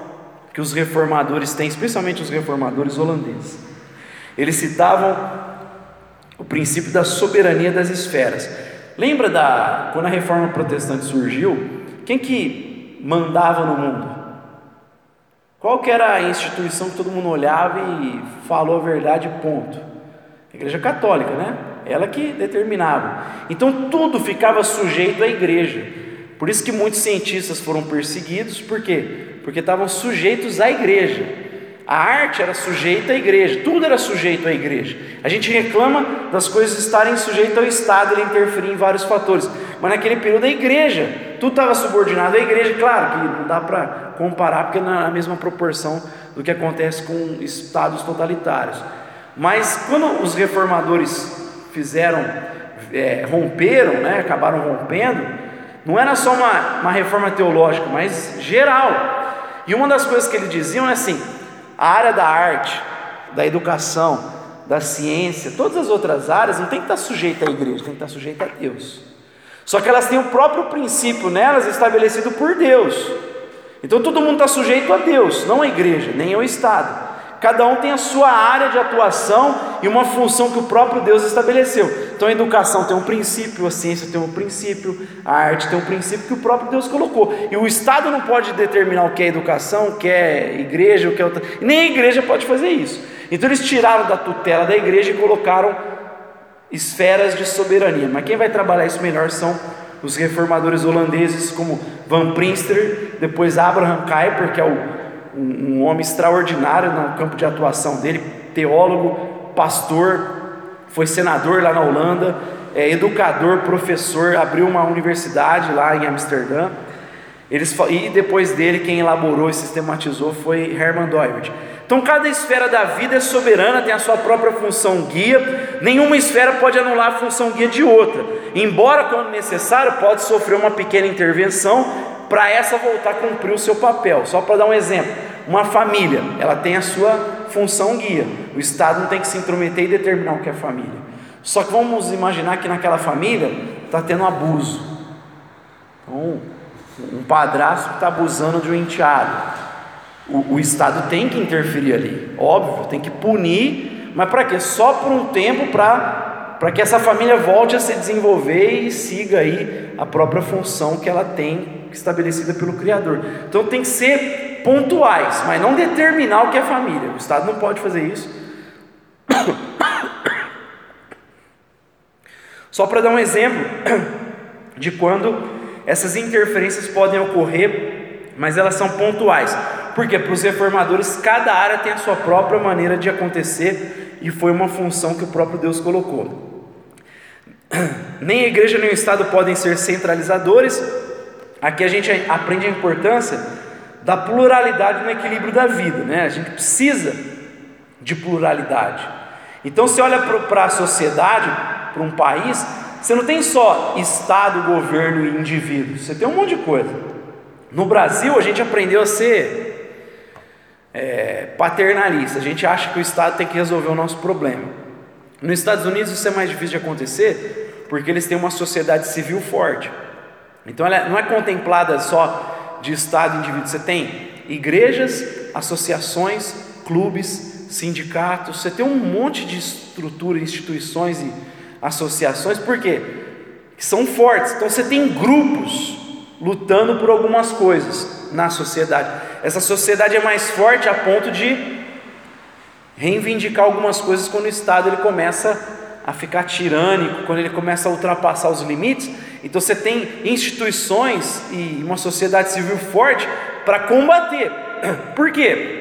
que os reformadores têm, especialmente os reformadores holandeses. Eles citavam o princípio da soberania das esferas. Lembra da quando a reforma protestante surgiu? Quem que mandava no mundo? Qual que era a instituição que todo mundo olhava e falou a verdade, ponto? A Igreja Católica, né? Ela que determinava. Então tudo ficava sujeito à igreja. Por isso que muitos cientistas foram perseguidos, por quê? Porque estavam sujeitos à igreja. A arte era sujeita à igreja, tudo era sujeito à igreja. A gente reclama das coisas estarem sujeitas ao Estado, ele interferir em vários fatores. Mas naquele período a igreja, tudo estava subordinado à igreja, claro que não dá para comparar, porque não é a mesma proporção do que acontece com estados totalitários. Mas quando os reformadores fizeram, é, romperam, né, acabaram rompendo, não era só uma, uma reforma teológica, mas geral. E uma das coisas que eles diziam é assim: a área da arte, da educação, da ciência, todas as outras áreas não tem que estar sujeita à igreja, tem que estar sujeita a Deus. Só que elas têm o próprio princípio nelas estabelecido por Deus. Então todo mundo está sujeito a Deus, não à igreja, nem ao Estado. Cada um tem a sua área de atuação e uma função que o próprio Deus estabeleceu. Então a educação tem um princípio, a ciência tem um princípio, a arte tem um princípio que o próprio Deus colocou. E o Estado não pode determinar o que é educação, o que é igreja, o que é outra. Nem a igreja pode fazer isso. Então eles tiraram da tutela da igreja e colocaram esferas de soberania. Mas quem vai trabalhar isso melhor são os reformadores holandeses, como Van Prinster, depois Abraham Kuyper, que é o um, homem extraordinário no campo de atuação dele, teólogo, pastor, foi senador lá na Holanda, é educador, professor, abriu uma universidade lá em Amsterdã. Eles, e depois dele, quem elaborou e sistematizou foi Herman Doivert. Então, cada esfera da vida é soberana, tem a sua própria função guia, nenhuma esfera pode anular a função guia de outra. Embora, quando necessário, pode sofrer uma pequena intervenção, para essa voltar a cumprir o seu papel. Só para dar um exemplo, uma família, ela tem a sua função guia. O Estado não tem que se intrometer e determinar o que é família. Só que vamos imaginar que naquela família está tendo abuso. Então, um padrasto está abusando de um enteado. O, o Estado tem que interferir ali, óbvio, tem que punir, mas para quê? Só por um tempo para que essa família volte a se desenvolver e siga aí a própria função que ela tem estabelecida pelo Criador. Então tem que ser pontuais, mas não determinar o que é família. O Estado não pode fazer isso. Só para dar um exemplo de quando essas interferências podem ocorrer, mas elas são pontuais. Porque para os reformadores, cada área tem a sua própria maneira de acontecer e foi uma função que o próprio Deus colocou. Nem a igreja nem o Estado podem ser centralizadores. Aqui a gente aprende a importância da pluralidade no equilíbrio da vida, né? A gente precisa de pluralidade. Então, você olha para a sociedade, para um país, você não tem só Estado, governo e indivíduo, você tem um monte de coisa. No Brasil, a gente aprendeu a ser é, paternalista, a gente acha que o Estado tem que resolver o nosso problema. Nos Estados Unidos, isso é mais difícil de acontecer, porque eles têm uma sociedade civil forte. Então, ela não é contemplada só de Estado e indivíduo, você tem igrejas, associações, clubes, sindicatos, você tem um monte de estrutura, instituições e associações, por quê? Que são fortes. Então você tem grupos lutando por algumas coisas na sociedade. Essa sociedade é mais forte a ponto de reivindicar algumas coisas quando o Estado ele começa a ficar tirânico, quando ele começa a ultrapassar os limites. Então você tem instituições e uma sociedade civil forte para combater. Por quê?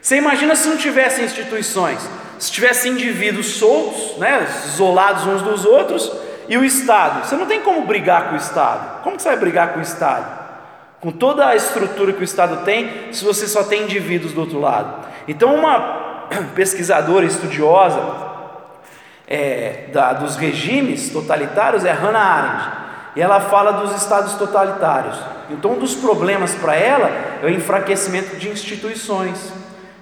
Você imagina se não tivesse instituições? se tivesse indivíduos soltos, né, isolados uns dos outros, e o Estado, você não tem como brigar com o Estado. Como que você vai brigar com o Estado? Com toda a estrutura que o Estado tem, se você só tem indivíduos do outro lado. Então, uma pesquisadora estudiosa é, da, dos regimes totalitários é Hannah Arendt, e ela fala dos estados totalitários. Então, um dos problemas para ela é o enfraquecimento de instituições,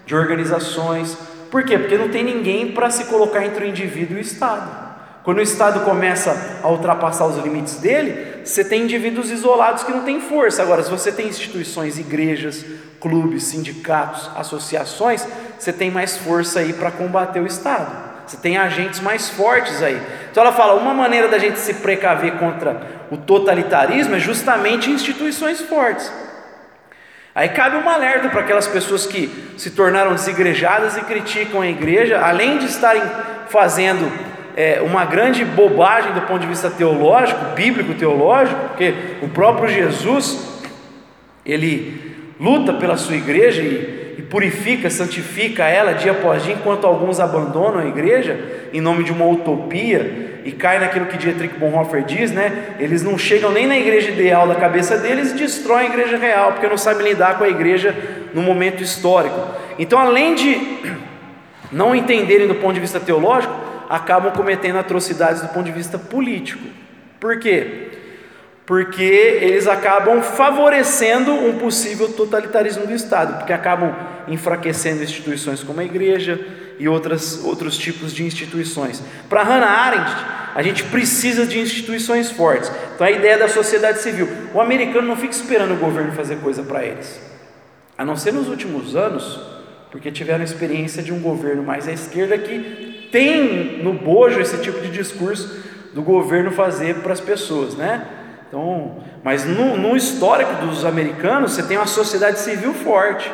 de organizações, por quê? Porque não tem ninguém para se colocar entre o indivíduo e o Estado. Quando o Estado começa a ultrapassar os limites dele, você tem indivíduos isolados que não têm força. Agora, se você tem instituições, igrejas, clubes, sindicatos, associações, você tem mais força aí para combater o Estado. Você tem agentes mais fortes aí. Então ela fala: uma maneira da gente se precaver contra o totalitarismo é justamente instituições fortes. Aí cabe um alerta para aquelas pessoas que se tornaram desigrejadas e criticam a igreja, além de estarem fazendo é, uma grande bobagem do ponto de vista teológico, bíblico teológico, porque o próprio Jesus, ele luta pela sua igreja e, e purifica, santifica ela dia após dia, enquanto alguns abandonam a igreja em nome de uma utopia e cai naquilo que Dietrich Bonhoeffer diz, né? Eles não chegam nem na igreja ideal da cabeça deles e destroem a igreja real, porque não sabem lidar com a igreja no momento histórico. Então, além de não entenderem do ponto de vista teológico, acabam cometendo atrocidades do ponto de vista político. Por quê? Porque eles acabam favorecendo um possível totalitarismo do Estado, porque acabam enfraquecendo instituições como a igreja, e outras, outros tipos de instituições. Para Hannah Arendt, a gente precisa de instituições fortes. Então a ideia da sociedade civil. O americano não fica esperando o governo fazer coisa para eles. A não ser nos últimos anos, porque tiveram experiência de um governo mais à esquerda que tem no bojo esse tipo de discurso do governo fazer para as pessoas, né? Então, mas no, no histórico dos americanos, você tem uma sociedade civil forte.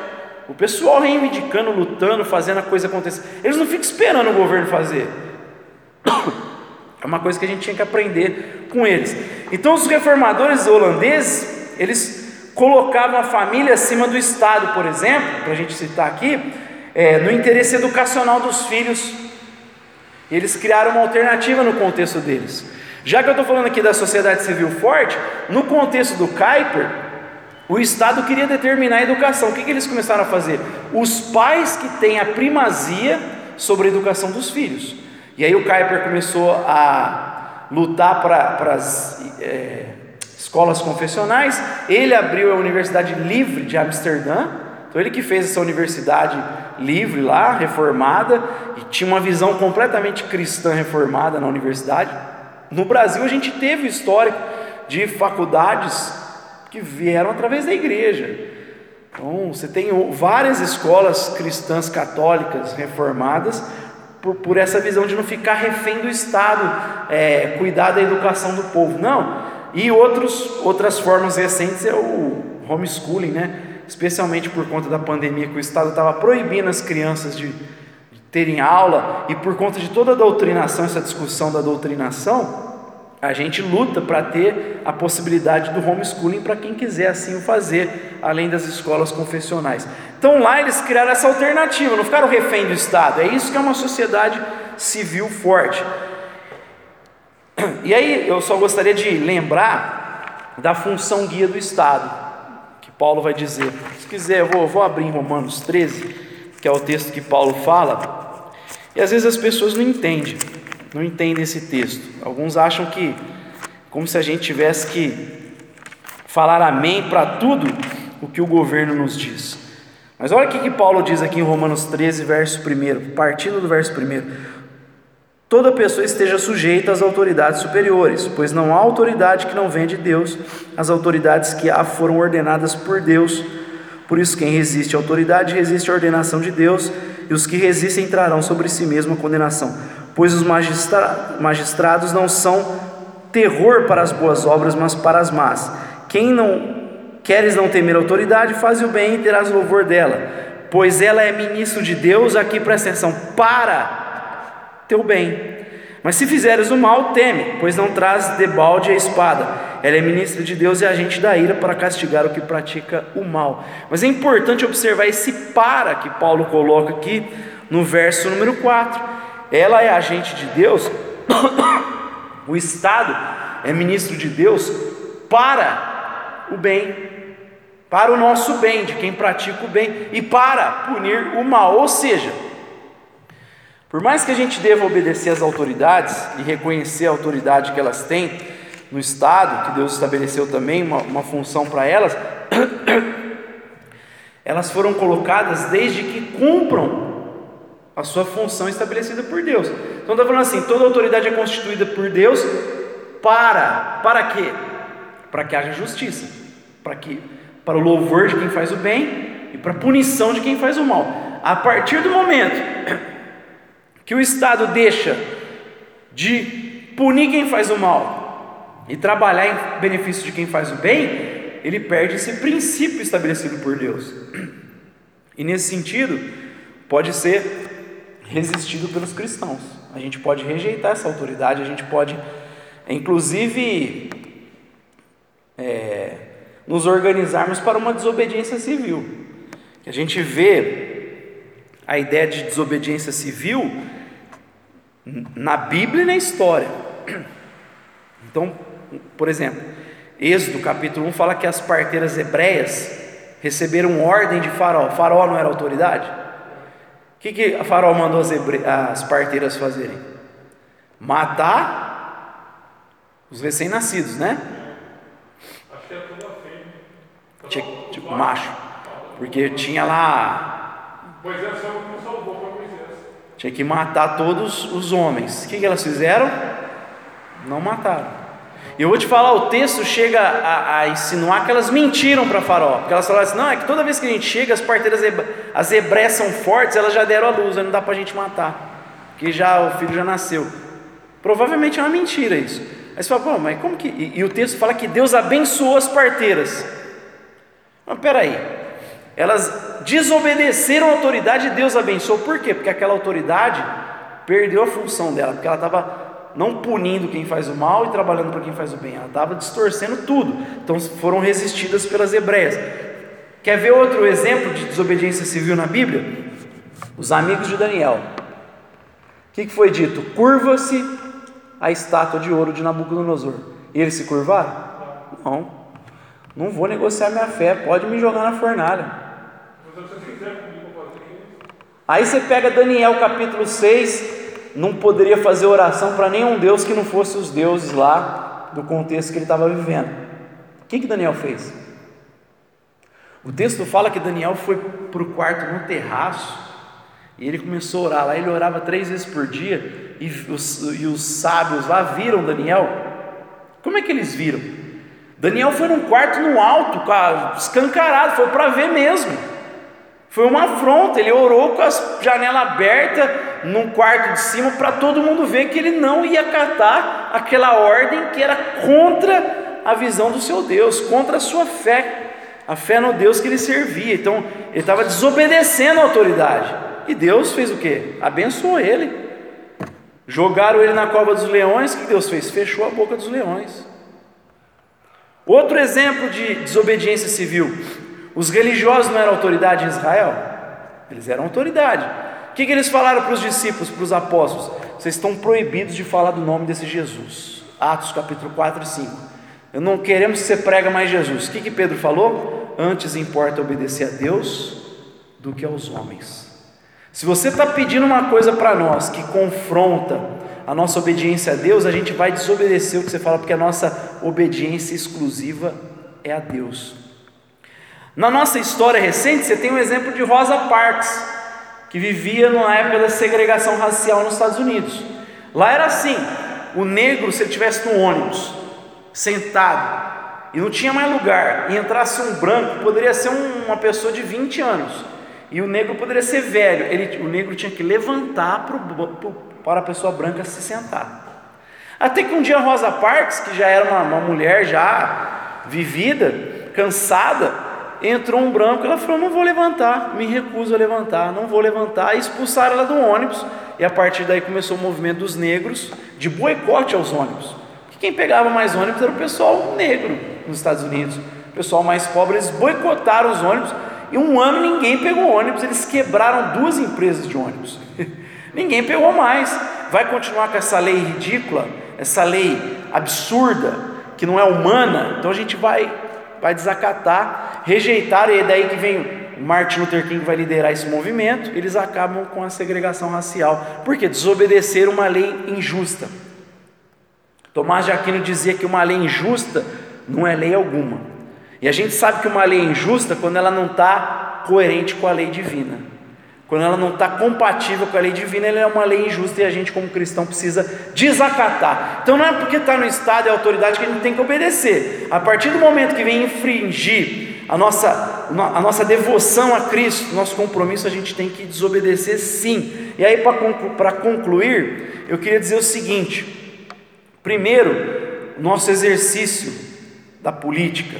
O pessoal reivindicando, lutando, fazendo a coisa acontecer. Eles não ficam esperando o governo fazer. É uma coisa que a gente tinha que aprender com eles. Então, os reformadores holandeses, eles colocavam a família acima do Estado, por exemplo, para a gente citar aqui, é, no interesse educacional dos filhos. Eles criaram uma alternativa no contexto deles. Já que eu estou falando aqui da sociedade civil forte, no contexto do Kuiper, o Estado queria determinar a educação. O que, que eles começaram a fazer? Os pais que têm a primazia sobre a educação dos filhos. E aí o Kuiper começou a lutar para as é, escolas confessionais. Ele abriu a Universidade Livre de Amsterdã. Então ele que fez essa universidade livre lá, reformada, e tinha uma visão completamente cristã reformada na universidade. No Brasil a gente teve o histórico de faculdades que vieram através da igreja. Então, você tem várias escolas cristãs católicas reformadas por, por essa visão de não ficar refém do Estado, é, cuidar da educação do povo. Não. E outros, outras formas recentes é o homeschooling, né? Especialmente por conta da pandemia, que o Estado estava proibindo as crianças de, de terem aula, e por conta de toda a doutrinação, essa discussão da doutrinação, a gente luta para ter a possibilidade do homeschooling para quem quiser assim o fazer, além das escolas confessionais. Então lá eles criaram essa alternativa, não ficaram refém do Estado. É isso que é uma sociedade civil forte. E aí eu só gostaria de lembrar da função guia do Estado, Paulo vai dizer. Se quiser, eu vou, vou abrir em Romanos 13, que é o texto que Paulo fala. E às vezes as pessoas não entendem não entendem esse texto. Alguns acham que, como se a gente tivesse que falar amém para tudo o que o governo nos diz. Mas olha o que, que Paulo diz aqui em Romanos 13, verso 1, partindo do verso 1. Toda pessoa esteja sujeita às autoridades superiores, pois não há autoridade que não venha de Deus, as autoridades que há foram ordenadas por Deus. Por isso, quem resiste à autoridade resiste à ordenação de Deus, e os que resistem trarão sobre si mesmo a condenação. Pois os magistra magistrados não são terror para as boas obras, mas para as más. Quem não queres não temer a autoridade, faz o bem e terás louvor dela, pois ela é ministro de Deus, aqui presta atenção, para teu bem. Mas se fizeres o mal, teme, pois não traz debalde a espada. Ela é ministra de Deus e agente da ira para castigar o que pratica o mal. Mas é importante observar esse para que Paulo coloca aqui no verso número 4 ela é agente de Deus, o Estado é ministro de Deus para o bem, para o nosso bem, de quem pratica o bem e para punir o mal. Ou seja, por mais que a gente deva obedecer às autoridades e reconhecer a autoridade que elas têm no Estado, que Deus estabeleceu também uma, uma função para elas, elas foram colocadas desde que cumpram a sua função estabelecida por Deus. Então está falando assim: toda autoridade é constituída por Deus para para quê? Para que haja justiça, para que para o louvor de quem faz o bem e para a punição de quem faz o mal. A partir do momento que o Estado deixa de punir quem faz o mal e trabalhar em benefício de quem faz o bem, ele perde esse princípio estabelecido por Deus. E nesse sentido, pode ser resistido pelos cristãos. A gente pode rejeitar essa autoridade, a gente pode, inclusive, é, nos organizarmos para uma desobediência civil. A gente vê a ideia de desobediência civil na Bíblia e na história. Então, por exemplo, Êxodo capítulo 1 fala que as parteiras hebreias receberam ordem de Faraó. Faraó não era autoridade? O que, que Faraó mandou as, as parteiras fazerem? Matar os recém-nascidos, né? Acho que é tudo Tinha, tipo, macho. Porque tinha lá. Moisés só não salvou. Tinha que matar todos os homens. O que, que elas fizeram? Não mataram. E eu vou te falar, o texto chega a, a insinuar que elas mentiram para Faraó, porque elas falaram assim: não, é que toda vez que a gente chega, as parteiras, as hebreias são fortes, elas já deram a luz, não dá para a gente matar, porque já o filho já nasceu. Provavelmente é uma mentira isso. Aí você fala, pô, mas como que. E, e o texto fala que Deus abençoou as parteiras. Mas peraí, elas desobedeceram a autoridade e Deus abençoou, por quê? Porque aquela autoridade perdeu a função dela, porque ela estava não punindo quem faz o mal e trabalhando para quem faz o bem, ela estava distorcendo tudo. Então foram resistidas pelas hebreias. Quer ver outro exemplo de desobediência civil na Bíblia? Os amigos de Daniel. O que, foi dito? Curva-se a estátua de ouro de Nabucodonosor. E eles se curvaram? Não. Não vou negociar minha fé, pode me jogar na fornalha. Aí você pega Daniel capítulo 6, não poderia fazer oração para nenhum Deus que não fosse os deuses lá do contexto que ele estava vivendo. O que, que Daniel fez? O texto fala que Daniel foi para o quarto no terraço e ele começou a orar lá. Ele orava três vezes por dia e os, e os sábios lá viram Daniel. Como é que eles viram? Daniel foi num quarto no alto, escancarado, foi para ver mesmo. Foi uma afronta, ele orou com a janela aberta no quarto de cima para todo mundo ver que ele não ia acatar aquela ordem que era contra a visão do seu Deus, contra a sua fé, a fé no Deus que ele servia. Então, ele estava desobedecendo a autoridade. E Deus fez o que? Abençoou ele. Jogaram ele na cova dos leões, o que Deus fez? Fechou a boca dos leões. Outro exemplo de desobediência civil: os religiosos não eram autoridade em Israel? Eles eram autoridade. O que, que eles falaram para os discípulos, para os apóstolos? Vocês estão proibidos de falar do nome desse Jesus. Atos capítulo 4 e 5. Eu não queremos que você prega mais Jesus. O que, que Pedro falou? Antes importa obedecer a Deus do que aos homens. Se você está pedindo uma coisa para nós que confronta a nossa obediência a Deus, a gente vai desobedecer o que você fala, porque a nossa obediência exclusiva é a Deus. Na nossa história recente, você tem um exemplo de Rosa Parks, que vivia na época da segregação racial nos Estados Unidos. Lá era assim: o negro, se ele estivesse no ônibus, sentado, e não tinha mais lugar, e entrasse um branco, poderia ser uma pessoa de 20 anos e o negro poderia ser velho, ele, o negro tinha que levantar pro, pro, para a pessoa branca se sentar. Até que um dia Rosa Parks, que já era uma, uma mulher já vivida, cansada, entrou um branco, ela falou: Não vou levantar, me recuso a levantar, não vou levantar, e expulsaram ela do ônibus. E a partir daí começou o movimento dos negros de boicote aos ônibus. Que quem pegava mais ônibus era o pessoal negro nos Estados Unidos. O pessoal mais pobre, eles boicotaram os ônibus e um ano ninguém pegou ônibus, eles quebraram duas empresas de ônibus. ninguém pegou mais. Vai continuar com essa lei ridícula, essa lei absurda, que não é humana, então a gente vai, vai desacatar, rejeitar, e é daí que vem o Martin Luther King vai liderar esse movimento, eles acabam com a segregação racial. Por quê? Desobedecer uma lei injusta. Tomás de Aquino dizia que uma lei injusta não é lei alguma. E a gente sabe que uma lei é injusta quando ela não está coerente com a lei divina. Quando ela não está compatível com a lei divina, ela é uma lei injusta e a gente, como cristão, precisa desacatar. Então não é porque está no Estado e autoridade que a gente tem que obedecer. A partir do momento que vem infringir a nossa, a nossa devoção a Cristo, nosso compromisso, a gente tem que desobedecer sim. E aí, para concluir, eu queria dizer o seguinte: primeiro, nosso exercício da política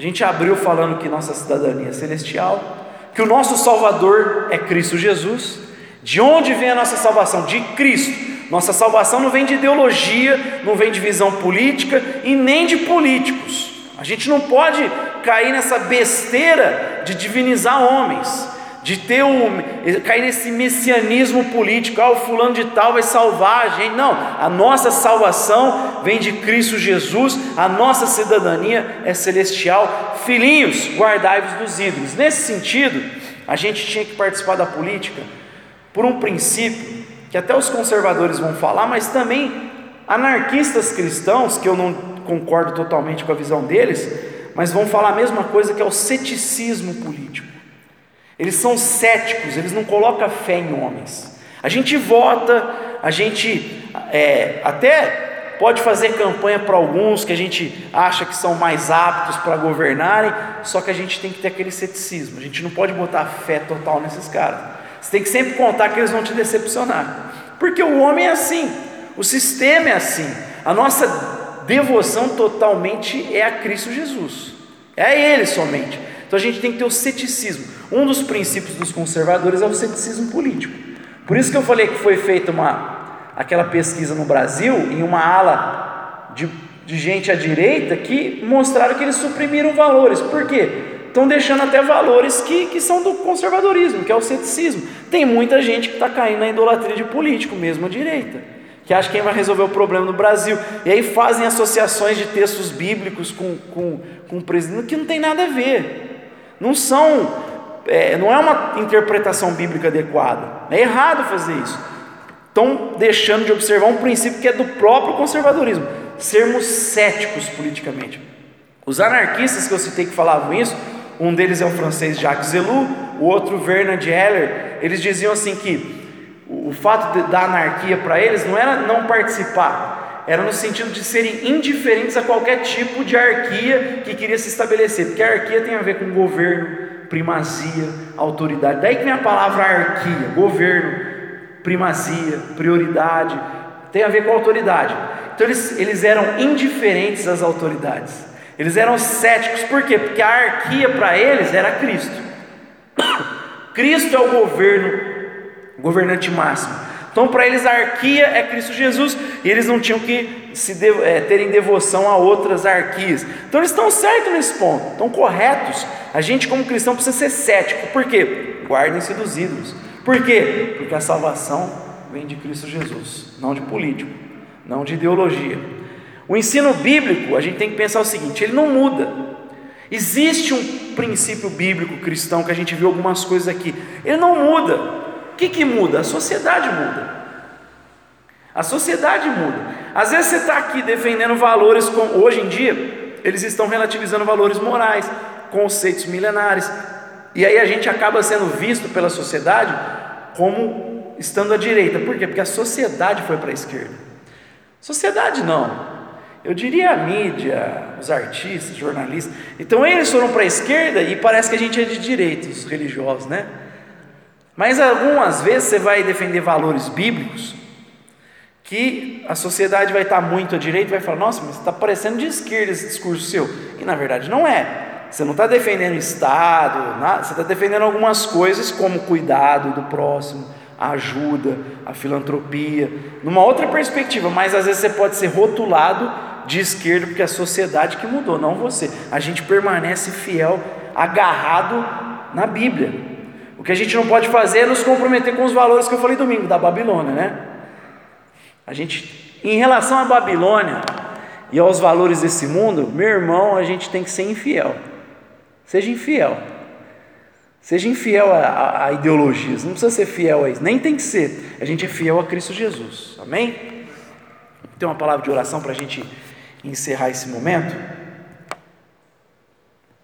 a gente abriu falando que nossa cidadania é celestial, que o nosso Salvador é Cristo Jesus. De onde vem a nossa salvação? De Cristo. Nossa salvação não vem de ideologia, não vem de visão política e nem de políticos. A gente não pode cair nessa besteira de divinizar homens de ter um, cair nesse messianismo político, ah, o fulano de tal vai salvar a gente. Não, a nossa salvação vem de Cristo Jesus, a nossa cidadania é celestial. Filhinhos, guardai-vos dos ídolos. Nesse sentido, a gente tinha que participar da política por um princípio que até os conservadores vão falar, mas também anarquistas cristãos, que eu não concordo totalmente com a visão deles, mas vão falar a mesma coisa que é o ceticismo político. Eles são céticos, eles não colocam fé em homens. A gente vota, a gente é, até pode fazer campanha para alguns que a gente acha que são mais aptos para governarem, só que a gente tem que ter aquele ceticismo. A gente não pode botar fé total nesses caras. Você tem que sempre contar que eles vão te decepcionar, porque o homem é assim, o sistema é assim. A nossa devoção totalmente é a Cristo Jesus, é a Ele somente. Então a gente tem que ter o ceticismo. Um dos princípios dos conservadores é o ceticismo político. Por isso que eu falei que foi feita uma, aquela pesquisa no Brasil, em uma ala de, de gente à direita, que mostraram que eles suprimiram valores. Por quê? Estão deixando até valores que, que são do conservadorismo, que é o ceticismo. Tem muita gente que está caindo na idolatria de político, mesmo à direita, que acha que quem vai resolver o problema no Brasil. E aí fazem associações de textos bíblicos com, com, com o presidente, que não tem nada a ver não são, é, não é uma interpretação bíblica adequada. É errado fazer isso. Estão deixando de observar um princípio que é do próprio conservadorismo, sermos céticos politicamente. Os anarquistas que eu citei que falavam isso, um deles é o francês Jacques Zelou, o outro Bernard Heller, eles diziam assim que o fato de, da anarquia para eles não era não participar, era no sentido de serem indiferentes a qualquer tipo de arquia que queria se estabelecer, porque a arquia tem a ver com governo, primazia, autoridade. Daí que vem a palavra arquia, governo, primazia, prioridade, tem a ver com autoridade. Então eles, eles eram indiferentes às autoridades. Eles eram céticos, por quê? Porque a arquia para eles era Cristo. Cristo é o governo, governante máximo. Então, para eles, a arquia é Cristo Jesus, e eles não tinham que se de, é, terem devoção a outras arquias. Então, eles estão certos nesse ponto, estão corretos. A gente, como cristão, precisa ser cético, por quê? Guardem-se dos ídolos. Por quê? Porque a salvação vem de Cristo Jesus, não de político, não de ideologia. O ensino bíblico, a gente tem que pensar o seguinte: ele não muda. Existe um princípio bíblico cristão que a gente viu algumas coisas aqui, ele não muda. Que, que muda? A sociedade muda. A sociedade muda. Às vezes você está aqui defendendo valores, como hoje em dia, eles estão relativizando valores morais, conceitos milenares, e aí a gente acaba sendo visto pela sociedade como estando à direita. Por quê? Porque a sociedade foi para a esquerda. Sociedade não. Eu diria a mídia, os artistas, jornalistas. Então eles foram para a esquerda e parece que a gente é de direita, os religiosos, né? Mas algumas vezes você vai defender valores bíblicos que a sociedade vai estar muito à direita e vai falar: nossa, mas está parecendo de esquerda esse discurso seu. E na verdade não é. Você não está defendendo o Estado, nada, você está defendendo algumas coisas como cuidado do próximo, a ajuda, a filantropia, numa outra perspectiva, mas às vezes você pode ser rotulado de esquerda porque é a sociedade que mudou, não você. A gente permanece fiel, agarrado na Bíblia. O que a gente não pode fazer é nos comprometer com os valores que eu falei domingo, da Babilônia, né? A gente, em relação à Babilônia e aos valores desse mundo, meu irmão, a gente tem que ser infiel. Seja infiel. Seja infiel a, a, a, ideologias, não precisa ser fiel a isso, nem tem que ser. A gente é fiel a Cristo Jesus, amém? Tem uma palavra de oração para a gente encerrar esse momento.